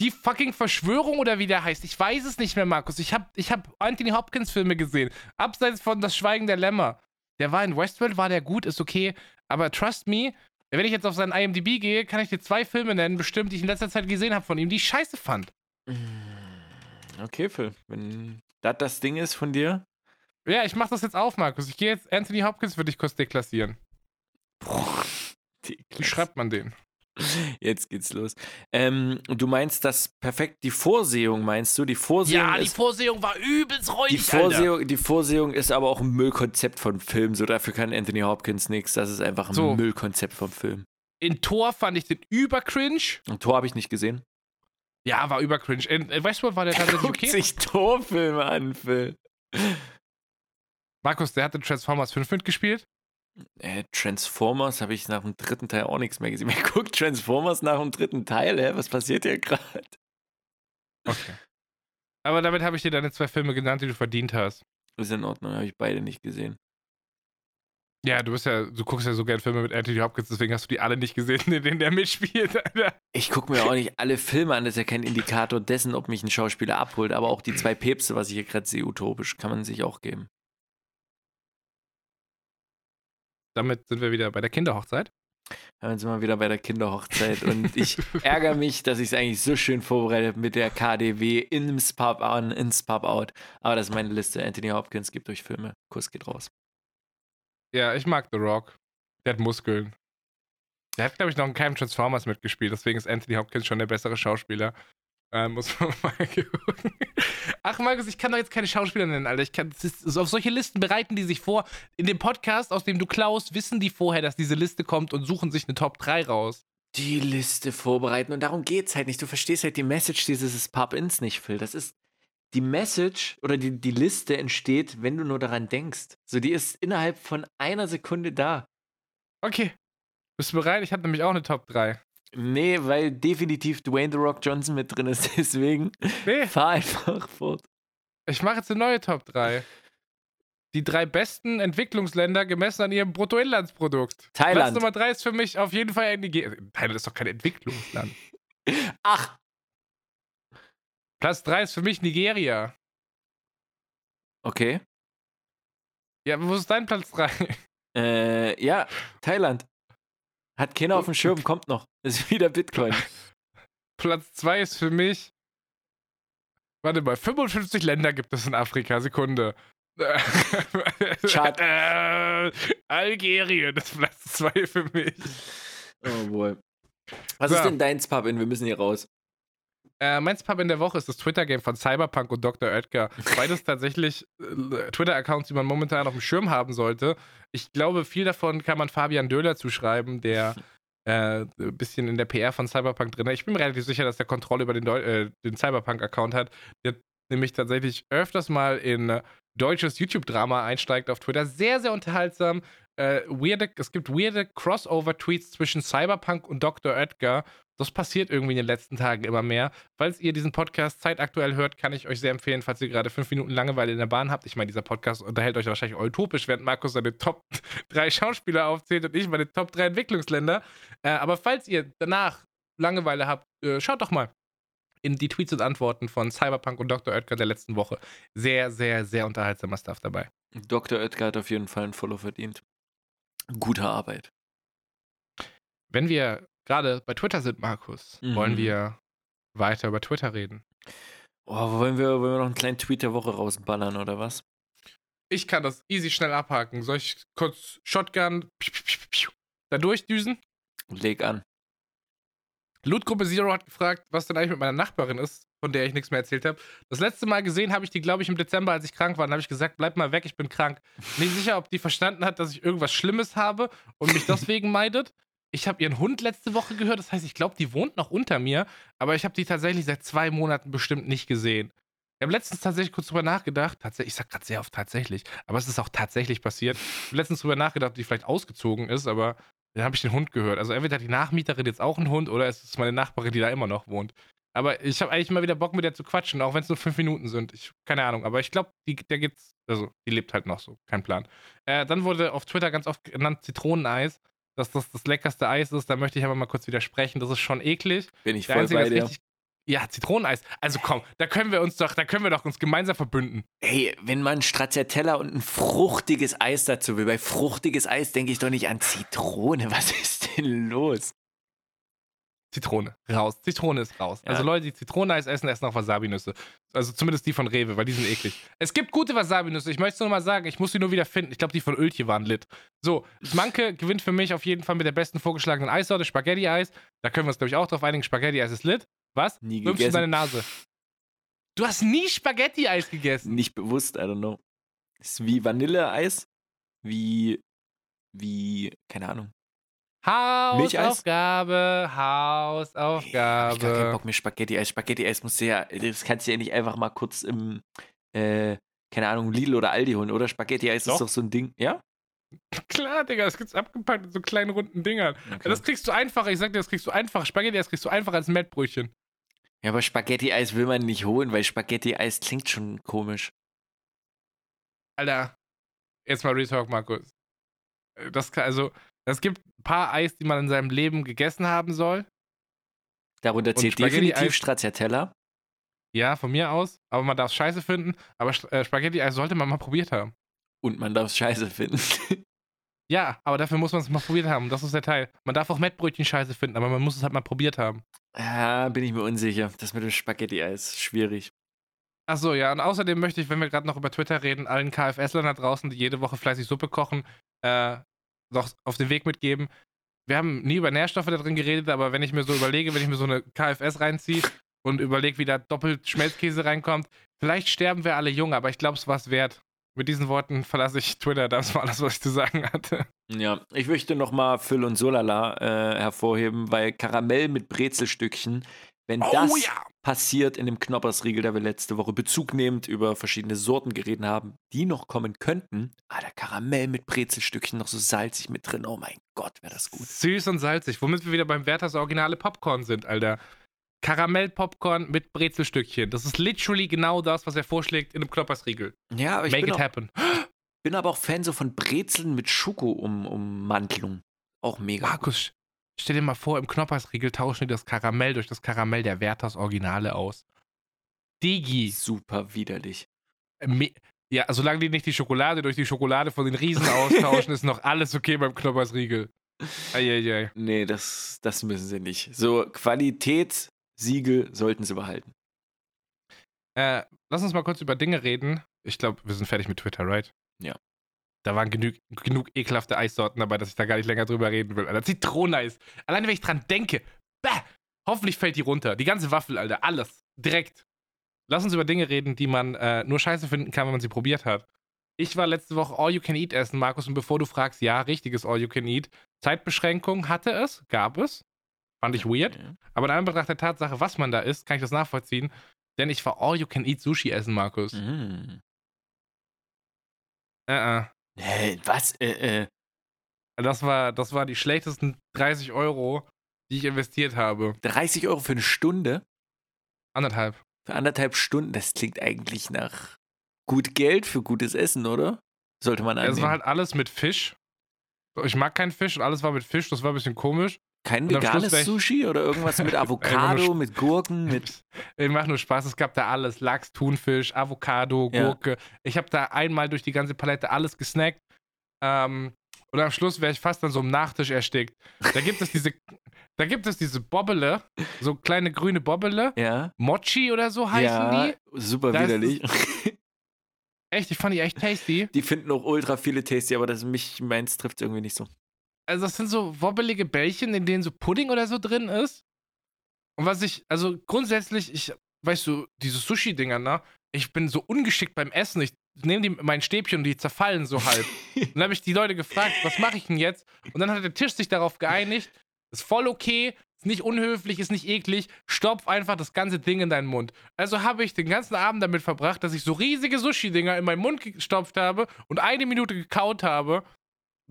Die fucking Verschwörung oder wie der heißt. Ich weiß es nicht mehr, Markus. Ich habe ich hab Anthony Hopkins Filme gesehen. Abseits von Das Schweigen der Lämmer. Der war in Westworld, war der gut, ist okay. Aber trust me, wenn ich jetzt auf seinen IMDb gehe, kann ich dir zwei Filme nennen, bestimmt, die ich in letzter Zeit gesehen habe von ihm, die ich scheiße fand. Mm, okay, Phil. Wenn das das Ding ist von dir. Ja, ich mach das jetzt auf, Markus. Ich gehe jetzt Anthony Hopkins für dich kurz deklassieren. Boah, Wie schreibt man den? Jetzt geht's los. Ähm, du meinst das perfekt, die Vorsehung meinst du? Die Vorsehung ja, die ist, Vorsehung war übelst räudig, die Vorsehung, die Vorsehung ist aber auch ein Müllkonzept von Film. So dafür kann Anthony Hopkins nichts. Das ist einfach ein so. Müllkonzept vom Film. In Tor fand ich den übercringe. Und Tor habe ich nicht gesehen. Ja, war übercringe. In, in Westworld war der tatsächlich okay. sich Torfilme an, Phil. Markus, der hat in Transformers 5 mitgespielt. Äh, Transformers habe ich nach dem dritten Teil auch nichts mehr gesehen. Wer guckt Transformers nach dem dritten Teil? Hä? Was passiert hier gerade? Okay. Aber damit habe ich dir deine zwei Filme genannt, die du verdient hast. Ist in Ordnung, habe ich beide nicht gesehen. Ja, du bist ja, du guckst ja so gerne Filme mit Anthony Hopkins, deswegen hast du die alle nicht gesehen, in denen der mitspielt, Alter. Ich gucke mir auch nicht alle Filme an, das ist ja kein Indikator dessen, ob mich ein Schauspieler abholt, aber auch die zwei Päpste, was ich hier gerade sehe, utopisch, kann man sich auch geben. Damit sind wir wieder bei der Kinderhochzeit. Damit sind wir wieder bei der Kinderhochzeit. Und ich ärgere mich, dass ich es eigentlich so schön vorbereitet mit der KDW ins Pub an, ins Pub out. Aber das ist meine Liste. Anthony Hopkins gibt durch Filme. Kuss geht raus. Ja, ich mag The Rock. Der hat Muskeln. Der hat, glaube ich, noch in keinem Transformers mitgespielt. Deswegen ist Anthony Hopkins schon der bessere Schauspieler. Äh, muss man mal gucken. Ach, Markus, ich kann doch jetzt keine Schauspieler nennen, Alter. Ich kann, ist, auf solche Listen bereiten die sich vor. In dem Podcast, aus dem du klaust, wissen die vorher, dass diese Liste kommt und suchen sich eine Top 3 raus. Die Liste vorbereiten. Und darum geht's halt nicht. Du verstehst halt die Message dieses Pub-Ins nicht, Phil. Das ist. Die Message oder die, die Liste entsteht, wenn du nur daran denkst. So, die ist innerhalb von einer Sekunde da. Okay. Bist du bereit? Ich habe nämlich auch eine Top 3. Nee, weil definitiv Dwayne The Rock Johnson mit drin ist. Deswegen nee. fahr einfach fort. Ich mache jetzt eine neue Top 3. Die drei besten Entwicklungsländer gemessen an ihrem Bruttoinlandsprodukt. Thailand. Platz Nummer 3 ist für mich auf jeden Fall Nigeria. Thailand ist doch kein Entwicklungsland. Ach. Platz 3 ist für mich Nigeria. Okay. Ja, wo ist dein Platz 3? Äh, ja, Thailand. Hat keiner auf dem Schirm, kommt noch. Das ist wieder Bitcoin. Platz 2 ist für mich. Warte mal, 55 Länder gibt es in Afrika. Sekunde. Chad. Äh, Algerien ist Platz 2 für mich. Oh boy. Was so. ist denn dein Pub-In? Wir müssen hier raus. Äh, mein Pub in der Woche ist das Twitter-Game von Cyberpunk und Dr. Oetker. Beides tatsächlich äh, Twitter-Accounts, die man momentan auf dem Schirm haben sollte. Ich glaube, viel davon kann man Fabian Döhler zuschreiben, der äh, ein bisschen in der PR von Cyberpunk drin ist. Ich bin mir relativ sicher, dass der Kontrolle über den, äh, den Cyberpunk-Account hat. Der nämlich tatsächlich öfters mal in deutsches YouTube-Drama einsteigt auf Twitter. Sehr, sehr unterhaltsam. Äh, weirde, es gibt weirde Crossover-Tweets zwischen Cyberpunk und Dr. Oetker das passiert irgendwie in den letzten Tagen immer mehr. Falls ihr diesen Podcast zeitaktuell hört, kann ich euch sehr empfehlen, falls ihr gerade fünf Minuten Langeweile in der Bahn habt. Ich meine, dieser Podcast unterhält euch wahrscheinlich utopisch, während Markus seine Top 3 Schauspieler aufzählt und ich meine Top 3 Entwicklungsländer. Äh, aber falls ihr danach Langeweile habt, äh, schaut doch mal in die Tweets und Antworten von Cyberpunk und Dr. Oetker der letzten Woche. Sehr, sehr, sehr unterhaltsamer Stuff dabei. Dr. Oetker hat auf jeden Fall ein Follow verdient. Gute Arbeit. Wenn wir gerade bei Twitter sind, Markus, mhm. wollen wir weiter über Twitter reden. Oh, wollen wir, wollen wir noch einen kleinen Tweet der Woche rausballern oder was? Ich kann das easy schnell abhaken. Soll ich kurz Shotgun da durchdüsen? Leg an. Lootgruppe Zero hat gefragt, was denn eigentlich mit meiner Nachbarin ist, von der ich nichts mehr erzählt habe. Das letzte Mal gesehen habe ich die, glaube ich, im Dezember, als ich krank war. Dann habe ich gesagt, bleib mal weg, ich bin krank. Nicht sicher, ob die verstanden hat, dass ich irgendwas Schlimmes habe und mich deswegen meidet ich habe ihren Hund letzte Woche gehört. Das heißt, ich glaube, die wohnt noch unter mir. Aber ich habe die tatsächlich seit zwei Monaten bestimmt nicht gesehen. Ich habe letztens tatsächlich kurz drüber nachgedacht. Tatsächlich, ich sag gerade sehr oft tatsächlich, aber es ist auch tatsächlich passiert. Ich habe letztens drüber nachgedacht, ob die vielleicht ausgezogen ist, aber dann habe ich den Hund gehört. Also entweder hat die Nachmieterin jetzt auch einen Hund oder es ist meine Nachbarin, die da immer noch wohnt. Aber ich habe eigentlich immer wieder Bock, mit der zu quatschen, auch wenn es nur fünf Minuten sind. Ich, keine Ahnung, aber ich glaube, der gibt's, also die lebt halt noch so, kein Plan. Äh, dann wurde auf Twitter ganz oft genannt Zitroneneis dass das das leckerste Eis ist, da möchte ich aber mal kurz widersprechen. Das ist schon eklig. Bin ich voll Einzige, bei dir. Richtig, ja, Zitroneneis. Also komm, da können wir uns doch, da können wir doch uns gemeinsam verbünden. Ey, wenn man Stracciatella und ein fruchtiges Eis dazu will, bei fruchtiges Eis denke ich doch nicht an Zitrone. Was ist denn los? Zitrone, raus. Zitrone ist raus. Ja. Also Leute, die Zitroneneis essen, essen auch Wasabi-Nüsse. Also zumindest die von Rewe, weil die sind eklig. Es gibt gute Wasabi-Nüsse. Ich möchte es nur mal sagen, ich muss sie nur wieder finden. Ich glaube, die von Öltje waren lit. So, Manke gewinnt für mich auf jeden Fall mit der besten vorgeschlagenen Eissorte, Spaghetti-Eis. Da können wir uns, glaube ich, auch drauf einigen. Spaghetti-Eis ist lit. Was? Nie gegessen. Rümpfst du deine Nase. Du hast nie Spaghetti-Eis gegessen. Nicht bewusst, I don't know. Ist wie Vanilleeis, wie, wie, keine Ahnung. Hausaufgabe, Hausaufgabe. Ich hab keinen Bock mehr Spaghetti-Eis. Spaghetti-Eis musst du ja, das kannst du ja nicht einfach mal kurz im, äh, keine Ahnung, Lidl oder Aldi holen, oder? Spaghetti-Eis ist doch so ein Ding, ja? Klar, Digga, das gibt's abgepackt mit so kleinen runden Dingern. Okay. Das kriegst du einfach, ich sag dir, das kriegst du einfach. Spaghetti-Eis kriegst du einfach als Mettbrötchen. Ja, aber Spaghetti-Eis will man nicht holen, weil Spaghetti-Eis klingt schon komisch. Alter, jetzt mal Retalk, Markus. Äh, das kann, also, es gibt ein paar Eis, die man in seinem Leben gegessen haben soll. Darunter zählt definitiv Stracciatella. Ja, von mir aus. Aber man darf es scheiße finden. Aber äh, Spaghetti-Eis sollte man mal probiert haben. Und man darf es scheiße finden. Ja, aber dafür muss man es mal probiert haben. Das ist der Teil. Man darf auch Mettbrötchen scheiße finden, aber man muss es halt mal probiert haben. Ja, bin ich mir unsicher. Das mit dem Spaghetti-Eis, schwierig. Achso, ja, und außerdem möchte ich, wenn wir gerade noch über Twitter reden, allen KFS-Lern da draußen, die jede Woche fleißig Suppe kochen, äh, noch auf den Weg mitgeben. Wir haben nie über Nährstoffe da drin geredet, aber wenn ich mir so überlege, wenn ich mir so eine KFS reinziehe und überlege, wie da doppelt Schmelzkäse reinkommt, vielleicht sterben wir alle jung, aber ich glaube, es war es wert. Mit diesen Worten verlasse ich Twitter. Das war alles, was ich zu sagen hatte. Ja, ich möchte nochmal Phil und Solala äh, hervorheben, weil Karamell mit Brezelstückchen, wenn oh, das ja. passiert in dem Knoppersriegel, da wir letzte Woche Bezug nehmend über verschiedene Sorten geredet haben, die noch kommen könnten, ah, der Karamell mit Brezelstückchen noch so salzig mit drin. Oh mein Gott, wäre das gut. Süß und salzig, womit wir wieder beim Werthers Originale Popcorn sind, Alter. Karamell-Popcorn mit Brezelstückchen. Das ist literally genau das, was er vorschlägt in einem Knoppersriegel. Ja, aber ich Make bin it auch, happen. bin aber auch Fan so von Brezeln mit Schoko-Ummantelung. Auch mega. Markus, gut. stell dir mal vor, im Knoppersriegel tauschen die das Karamell durch das Karamell der Werthers Originale aus. Digi. Super widerlich. Me ja, solange die nicht die Schokolade durch die Schokolade von den Riesen austauschen, ist noch alles okay beim Knoppersriegel. Eieiei. Nee, das, das müssen sie nicht. So, Qualität Siegel sollten sie behalten. Äh, lass uns mal kurz über Dinge reden. Ich glaube, wir sind fertig mit Twitter, right? Ja. Da waren genug, genug ekelhafte Eissorten dabei, dass ich da gar nicht länger drüber reden will. Alter, Zitroneneis. Alleine, wenn ich dran denke. Bäh, hoffentlich fällt die runter. Die ganze Waffel, Alter. Alles. Direkt. Lass uns über Dinge reden, die man äh, nur scheiße finden kann, wenn man sie probiert hat. Ich war letzte Woche All You Can Eat essen, Markus, und bevor du fragst, ja, richtiges All You Can Eat. Zeitbeschränkung hatte es, gab es. Fand ich weird. Okay. Aber in Anbetracht der Tatsache, was man da isst, kann ich das nachvollziehen. Denn ich war All You Can Eat Sushi essen, Markus. Mm. Äh, äh. Hey, was? Äh, äh. Das war, das war die schlechtesten 30 Euro, die ich investiert habe. 30 Euro für eine Stunde? Anderthalb. Für anderthalb Stunden? Das klingt eigentlich nach gut Geld für gutes Essen, oder? Sollte man annehmen. Es war halt alles mit Fisch. Ich mag keinen Fisch und alles war mit Fisch, das war ein bisschen komisch. Kein veganes Sushi oder irgendwas mit Avocado, mit Gurken, mit. Ich mach nur Spaß, es gab da alles: Lachs, Thunfisch, Avocado, Gurke. Ja. Ich habe da einmal durch die ganze Palette alles gesnackt. Ähm, und am Schluss wäre ich fast an so einem Nachtisch erstickt. Da gibt es diese, da gibt es diese Bobbele, so kleine grüne Bobbele. Ja. Mochi oder so heißen ja, die. Super das widerlich. echt, ich fand die echt tasty. Die finden auch ultra viele tasty, aber das mich meins trifft irgendwie nicht so also das sind so wobbelige Bällchen, in denen so Pudding oder so drin ist. Und was ich, also grundsätzlich, ich, weißt du, diese Sushi-Dinger, ne? Ich bin so ungeschickt beim Essen. Ich nehme die mein Stäbchen und die zerfallen so halb. und dann habe ich die Leute gefragt, was mache ich denn jetzt? Und dann hat der Tisch sich darauf geeinigt, ist voll okay, ist nicht unhöflich, ist nicht eklig, stopf einfach das ganze Ding in deinen Mund. Also habe ich den ganzen Abend damit verbracht, dass ich so riesige Sushi-Dinger in meinen Mund gestopft habe und eine Minute gekaut habe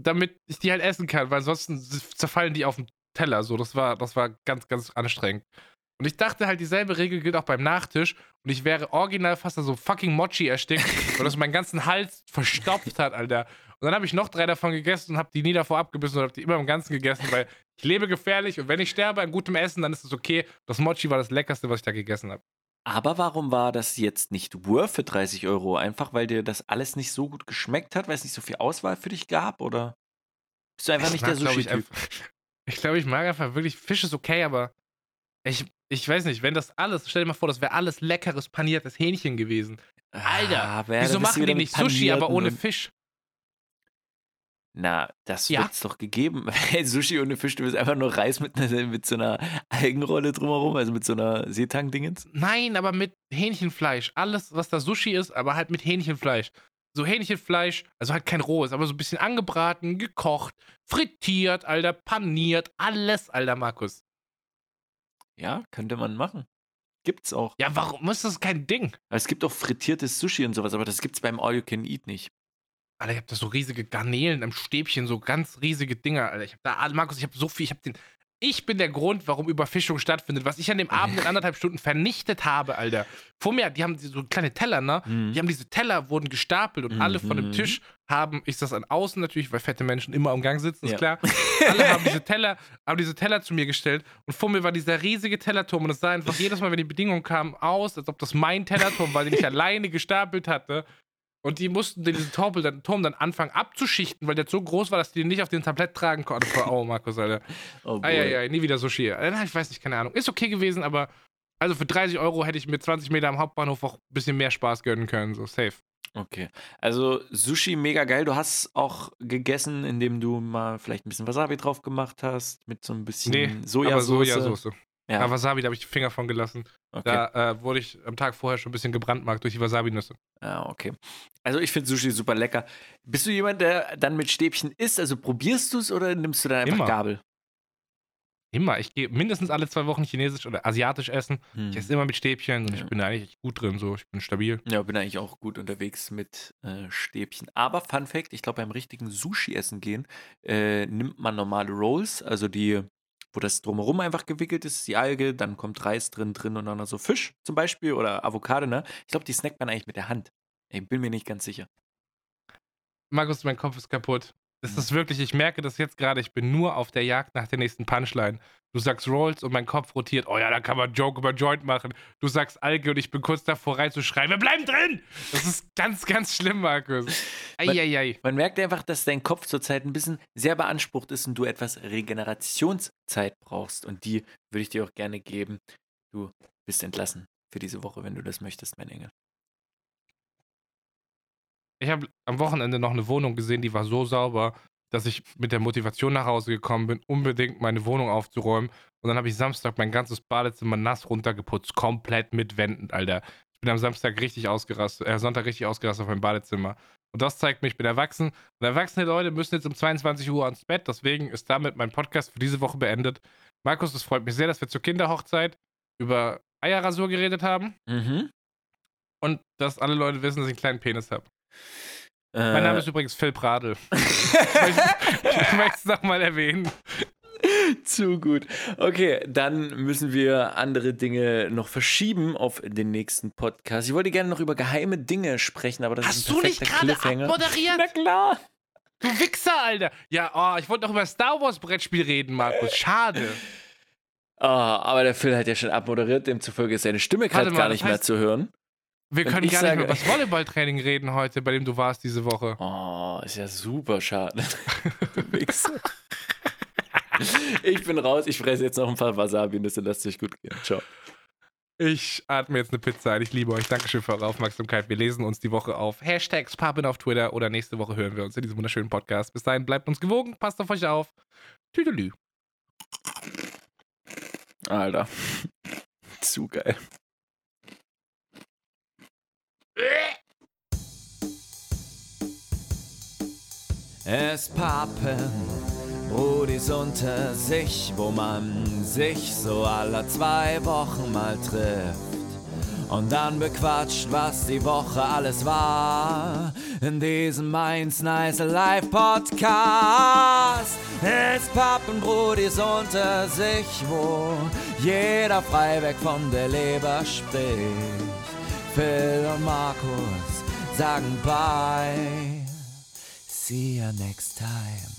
damit ich die halt essen kann, weil ansonsten zerfallen die auf dem Teller. So, das war, das war ganz, ganz anstrengend. Und ich dachte halt, dieselbe Regel gilt auch beim Nachtisch. Und ich wäre original fast so fucking Mochi erstickt, weil das meinen ganzen Hals verstopft hat, Alter. Und dann habe ich noch drei davon gegessen und habe die nie davor abgebissen und habe die immer im Ganzen gegessen, weil ich lebe gefährlich und wenn ich sterbe an gutem Essen, dann ist es okay. Das Mochi war das leckerste, was ich da gegessen habe. Aber warum war das jetzt nicht worth für 30 Euro? Einfach, weil dir das alles nicht so gut geschmeckt hat, weil es nicht so viel Auswahl für dich gab? Oder bist du einfach ich nicht mag, der Sushi-Typ? Ich, glaube, ich mag einfach wirklich, Fisch ist okay, aber ich, ich weiß nicht, wenn das alles, stell dir mal vor, das wäre alles leckeres, paniertes Hähnchen gewesen. Alter, ah, wieso machen die nicht Sushi, aber ohne Fisch? Na, das ja. wird's doch gegeben. Sushi ohne Fisch, du willst einfach nur Reis mit, mit so einer Algenrolle drumherum, also mit so einer Seetang-Dingens? Nein, aber mit Hähnchenfleisch. Alles, was da Sushi ist, aber halt mit Hähnchenfleisch. So Hähnchenfleisch, also halt kein rohes, aber so ein bisschen angebraten, gekocht, frittiert, Alter, paniert, alles, Alter, Markus. Ja, könnte man machen. Gibt's auch. Ja, warum ist das kein Ding? Es gibt auch frittiertes Sushi und sowas, aber das gibt's beim All You Can Eat nicht. Alter, ich hab da so riesige Garnelen im Stäbchen, so ganz riesige Dinger, Alter. Ich hab da, Markus, ich hab so viel, ich hab den, ich bin der Grund, warum Überfischung stattfindet, was ich an dem Abend in anderthalb Stunden vernichtet habe, Alter. Vor mir, die haben so kleine Teller, ne? Mhm. Die haben diese Teller, wurden gestapelt und mhm. alle von dem mhm. Tisch haben, ich das an außen natürlich, weil fette Menschen immer am Gang sitzen, ist ja. klar. alle haben diese Teller, haben diese Teller zu mir gestellt und vor mir war dieser riesige Tellerturm und es sah einfach jedes Mal, wenn die Bedingungen kamen, aus, als ob das mein Tellerturm war, den ich alleine gestapelt hatte. Und die mussten diesen Turm dann, Turm dann anfangen abzuschichten, weil der so groß war, dass die den nicht auf den Tablett tragen konnten. Oh, Markus, Alter. Oh, Eieiei, nie wieder Sushi. Äh, ich weiß nicht, keine Ahnung. Ist okay gewesen, aber also für 30 Euro hätte ich mit 20 Meter am Hauptbahnhof auch ein bisschen mehr Spaß gönnen können. So, safe. Okay. Also Sushi mega geil. Du hast auch gegessen, indem du mal vielleicht ein bisschen Wasabi drauf gemacht hast, mit so ein bisschen nee, Sojasauce. Sojasauce. Ja. ja, Wasabi, da habe ich die Finger von gelassen. Okay. Da äh, wurde ich am Tag vorher schon ein bisschen gebrandmarkt durch die Wasabi-Nüsse. Ja, okay. Also ich finde Sushi super lecker. Bist du jemand, der dann mit Stäbchen isst? Also probierst du es oder nimmst du dann einfach Immer. Gabel? Immer. Ich gehe mindestens alle zwei Wochen chinesisch oder asiatisch essen. Hm. Ich esse immer mit Stäbchen und ja. ich bin eigentlich gut drin, so. Ich bin stabil. Ja, bin eigentlich auch gut unterwegs mit äh, Stäbchen. Aber Fun Fact: Ich glaube, beim richtigen Sushi-Essen gehen äh, nimmt man normale Rolls, also die, wo das drumherum einfach gewickelt ist, die Alge, dann kommt Reis drin, drin und dann noch so Fisch zum Beispiel oder Avocado, ne? Ich glaube, die snackt man eigentlich mit der Hand. Ich bin mir nicht ganz sicher. Markus, mein Kopf ist kaputt. Das ist wirklich, ich merke das jetzt gerade, ich bin nur auf der Jagd nach der nächsten Punchline. Du sagst Rolls und mein Kopf rotiert, oh ja, da kann man Joke über Joint machen. Du sagst Alge und ich bin kurz davor reinzuschreien, wir bleiben drin! Das ist ganz, ganz schlimm, Markus. Eieiei. Man, man merkt einfach, dass dein Kopf zurzeit ein bisschen sehr beansprucht ist und du etwas Regenerationszeit brauchst. Und die würde ich dir auch gerne geben. Du bist entlassen für diese Woche, wenn du das möchtest, mein Engel. Ich habe am Wochenende noch eine Wohnung gesehen, die war so sauber, dass ich mit der Motivation nach Hause gekommen bin, unbedingt meine Wohnung aufzuräumen. Und dann habe ich Samstag mein ganzes Badezimmer nass runtergeputzt, komplett mit Wänden, Alter. Ich bin am Samstag richtig ausgerastet, äh, Sonntag richtig ausgerastet auf meinem Badezimmer. Und das zeigt mir, ich bin erwachsen. Und erwachsene Leute müssen jetzt um 22 Uhr ans Bett. Deswegen ist damit mein Podcast für diese Woche beendet. Markus, es freut mich sehr, dass wir zur Kinderhochzeit über Eierrasur geredet haben. Mhm. Und dass alle Leute wissen, dass ich einen kleinen Penis habe. Äh, mein Name ist übrigens Phil Pradel. ich möchte es nochmal erwähnen. Zu gut. Okay, dann müssen wir andere Dinge noch verschieben auf den nächsten Podcast. Ich wollte gerne noch über geheime Dinge sprechen, aber das Hast ist ein perfekter du nicht Cliffhanger. Moderiert? Na klar. Du Wichser, Alter. Ja, oh, ich wollte noch über Star Wars Brettspiel reden, Markus. Schade. Oh, aber der Phil hat ja schon abmoderiert, demzufolge ist seine Stimme gerade gar nicht heißt, mehr zu hören. Wir können gar sage, nicht mehr über das Volleyballtraining reden heute, bei dem du warst diese Woche. Oh, ist ja super schade. du Wichser. ich bin raus, ich fresse jetzt noch ein paar Wasabi-Nüsse, lasst euch gut gehen. Ciao. Ich atme jetzt eine Pizza ein. Ich liebe euch. Dankeschön für eure Aufmerksamkeit. Wir lesen uns die Woche auf Hashtags Papen auf Twitter oder nächste Woche hören wir uns in diesem wunderschönen Podcast. Bis dahin, bleibt uns gewogen, passt auf euch auf. Tüdelü. Alter. Zu geil. Es pappen Brudis unter sich, wo man sich so alle zwei Wochen mal trifft. Und dann bequatscht, was die Woche alles war. In diesem Mainz Nice Live Podcast. Es pappen Brudis unter sich, wo jeder frei weg von der Leber spricht. Phil und Markus sagen bye. See you next time.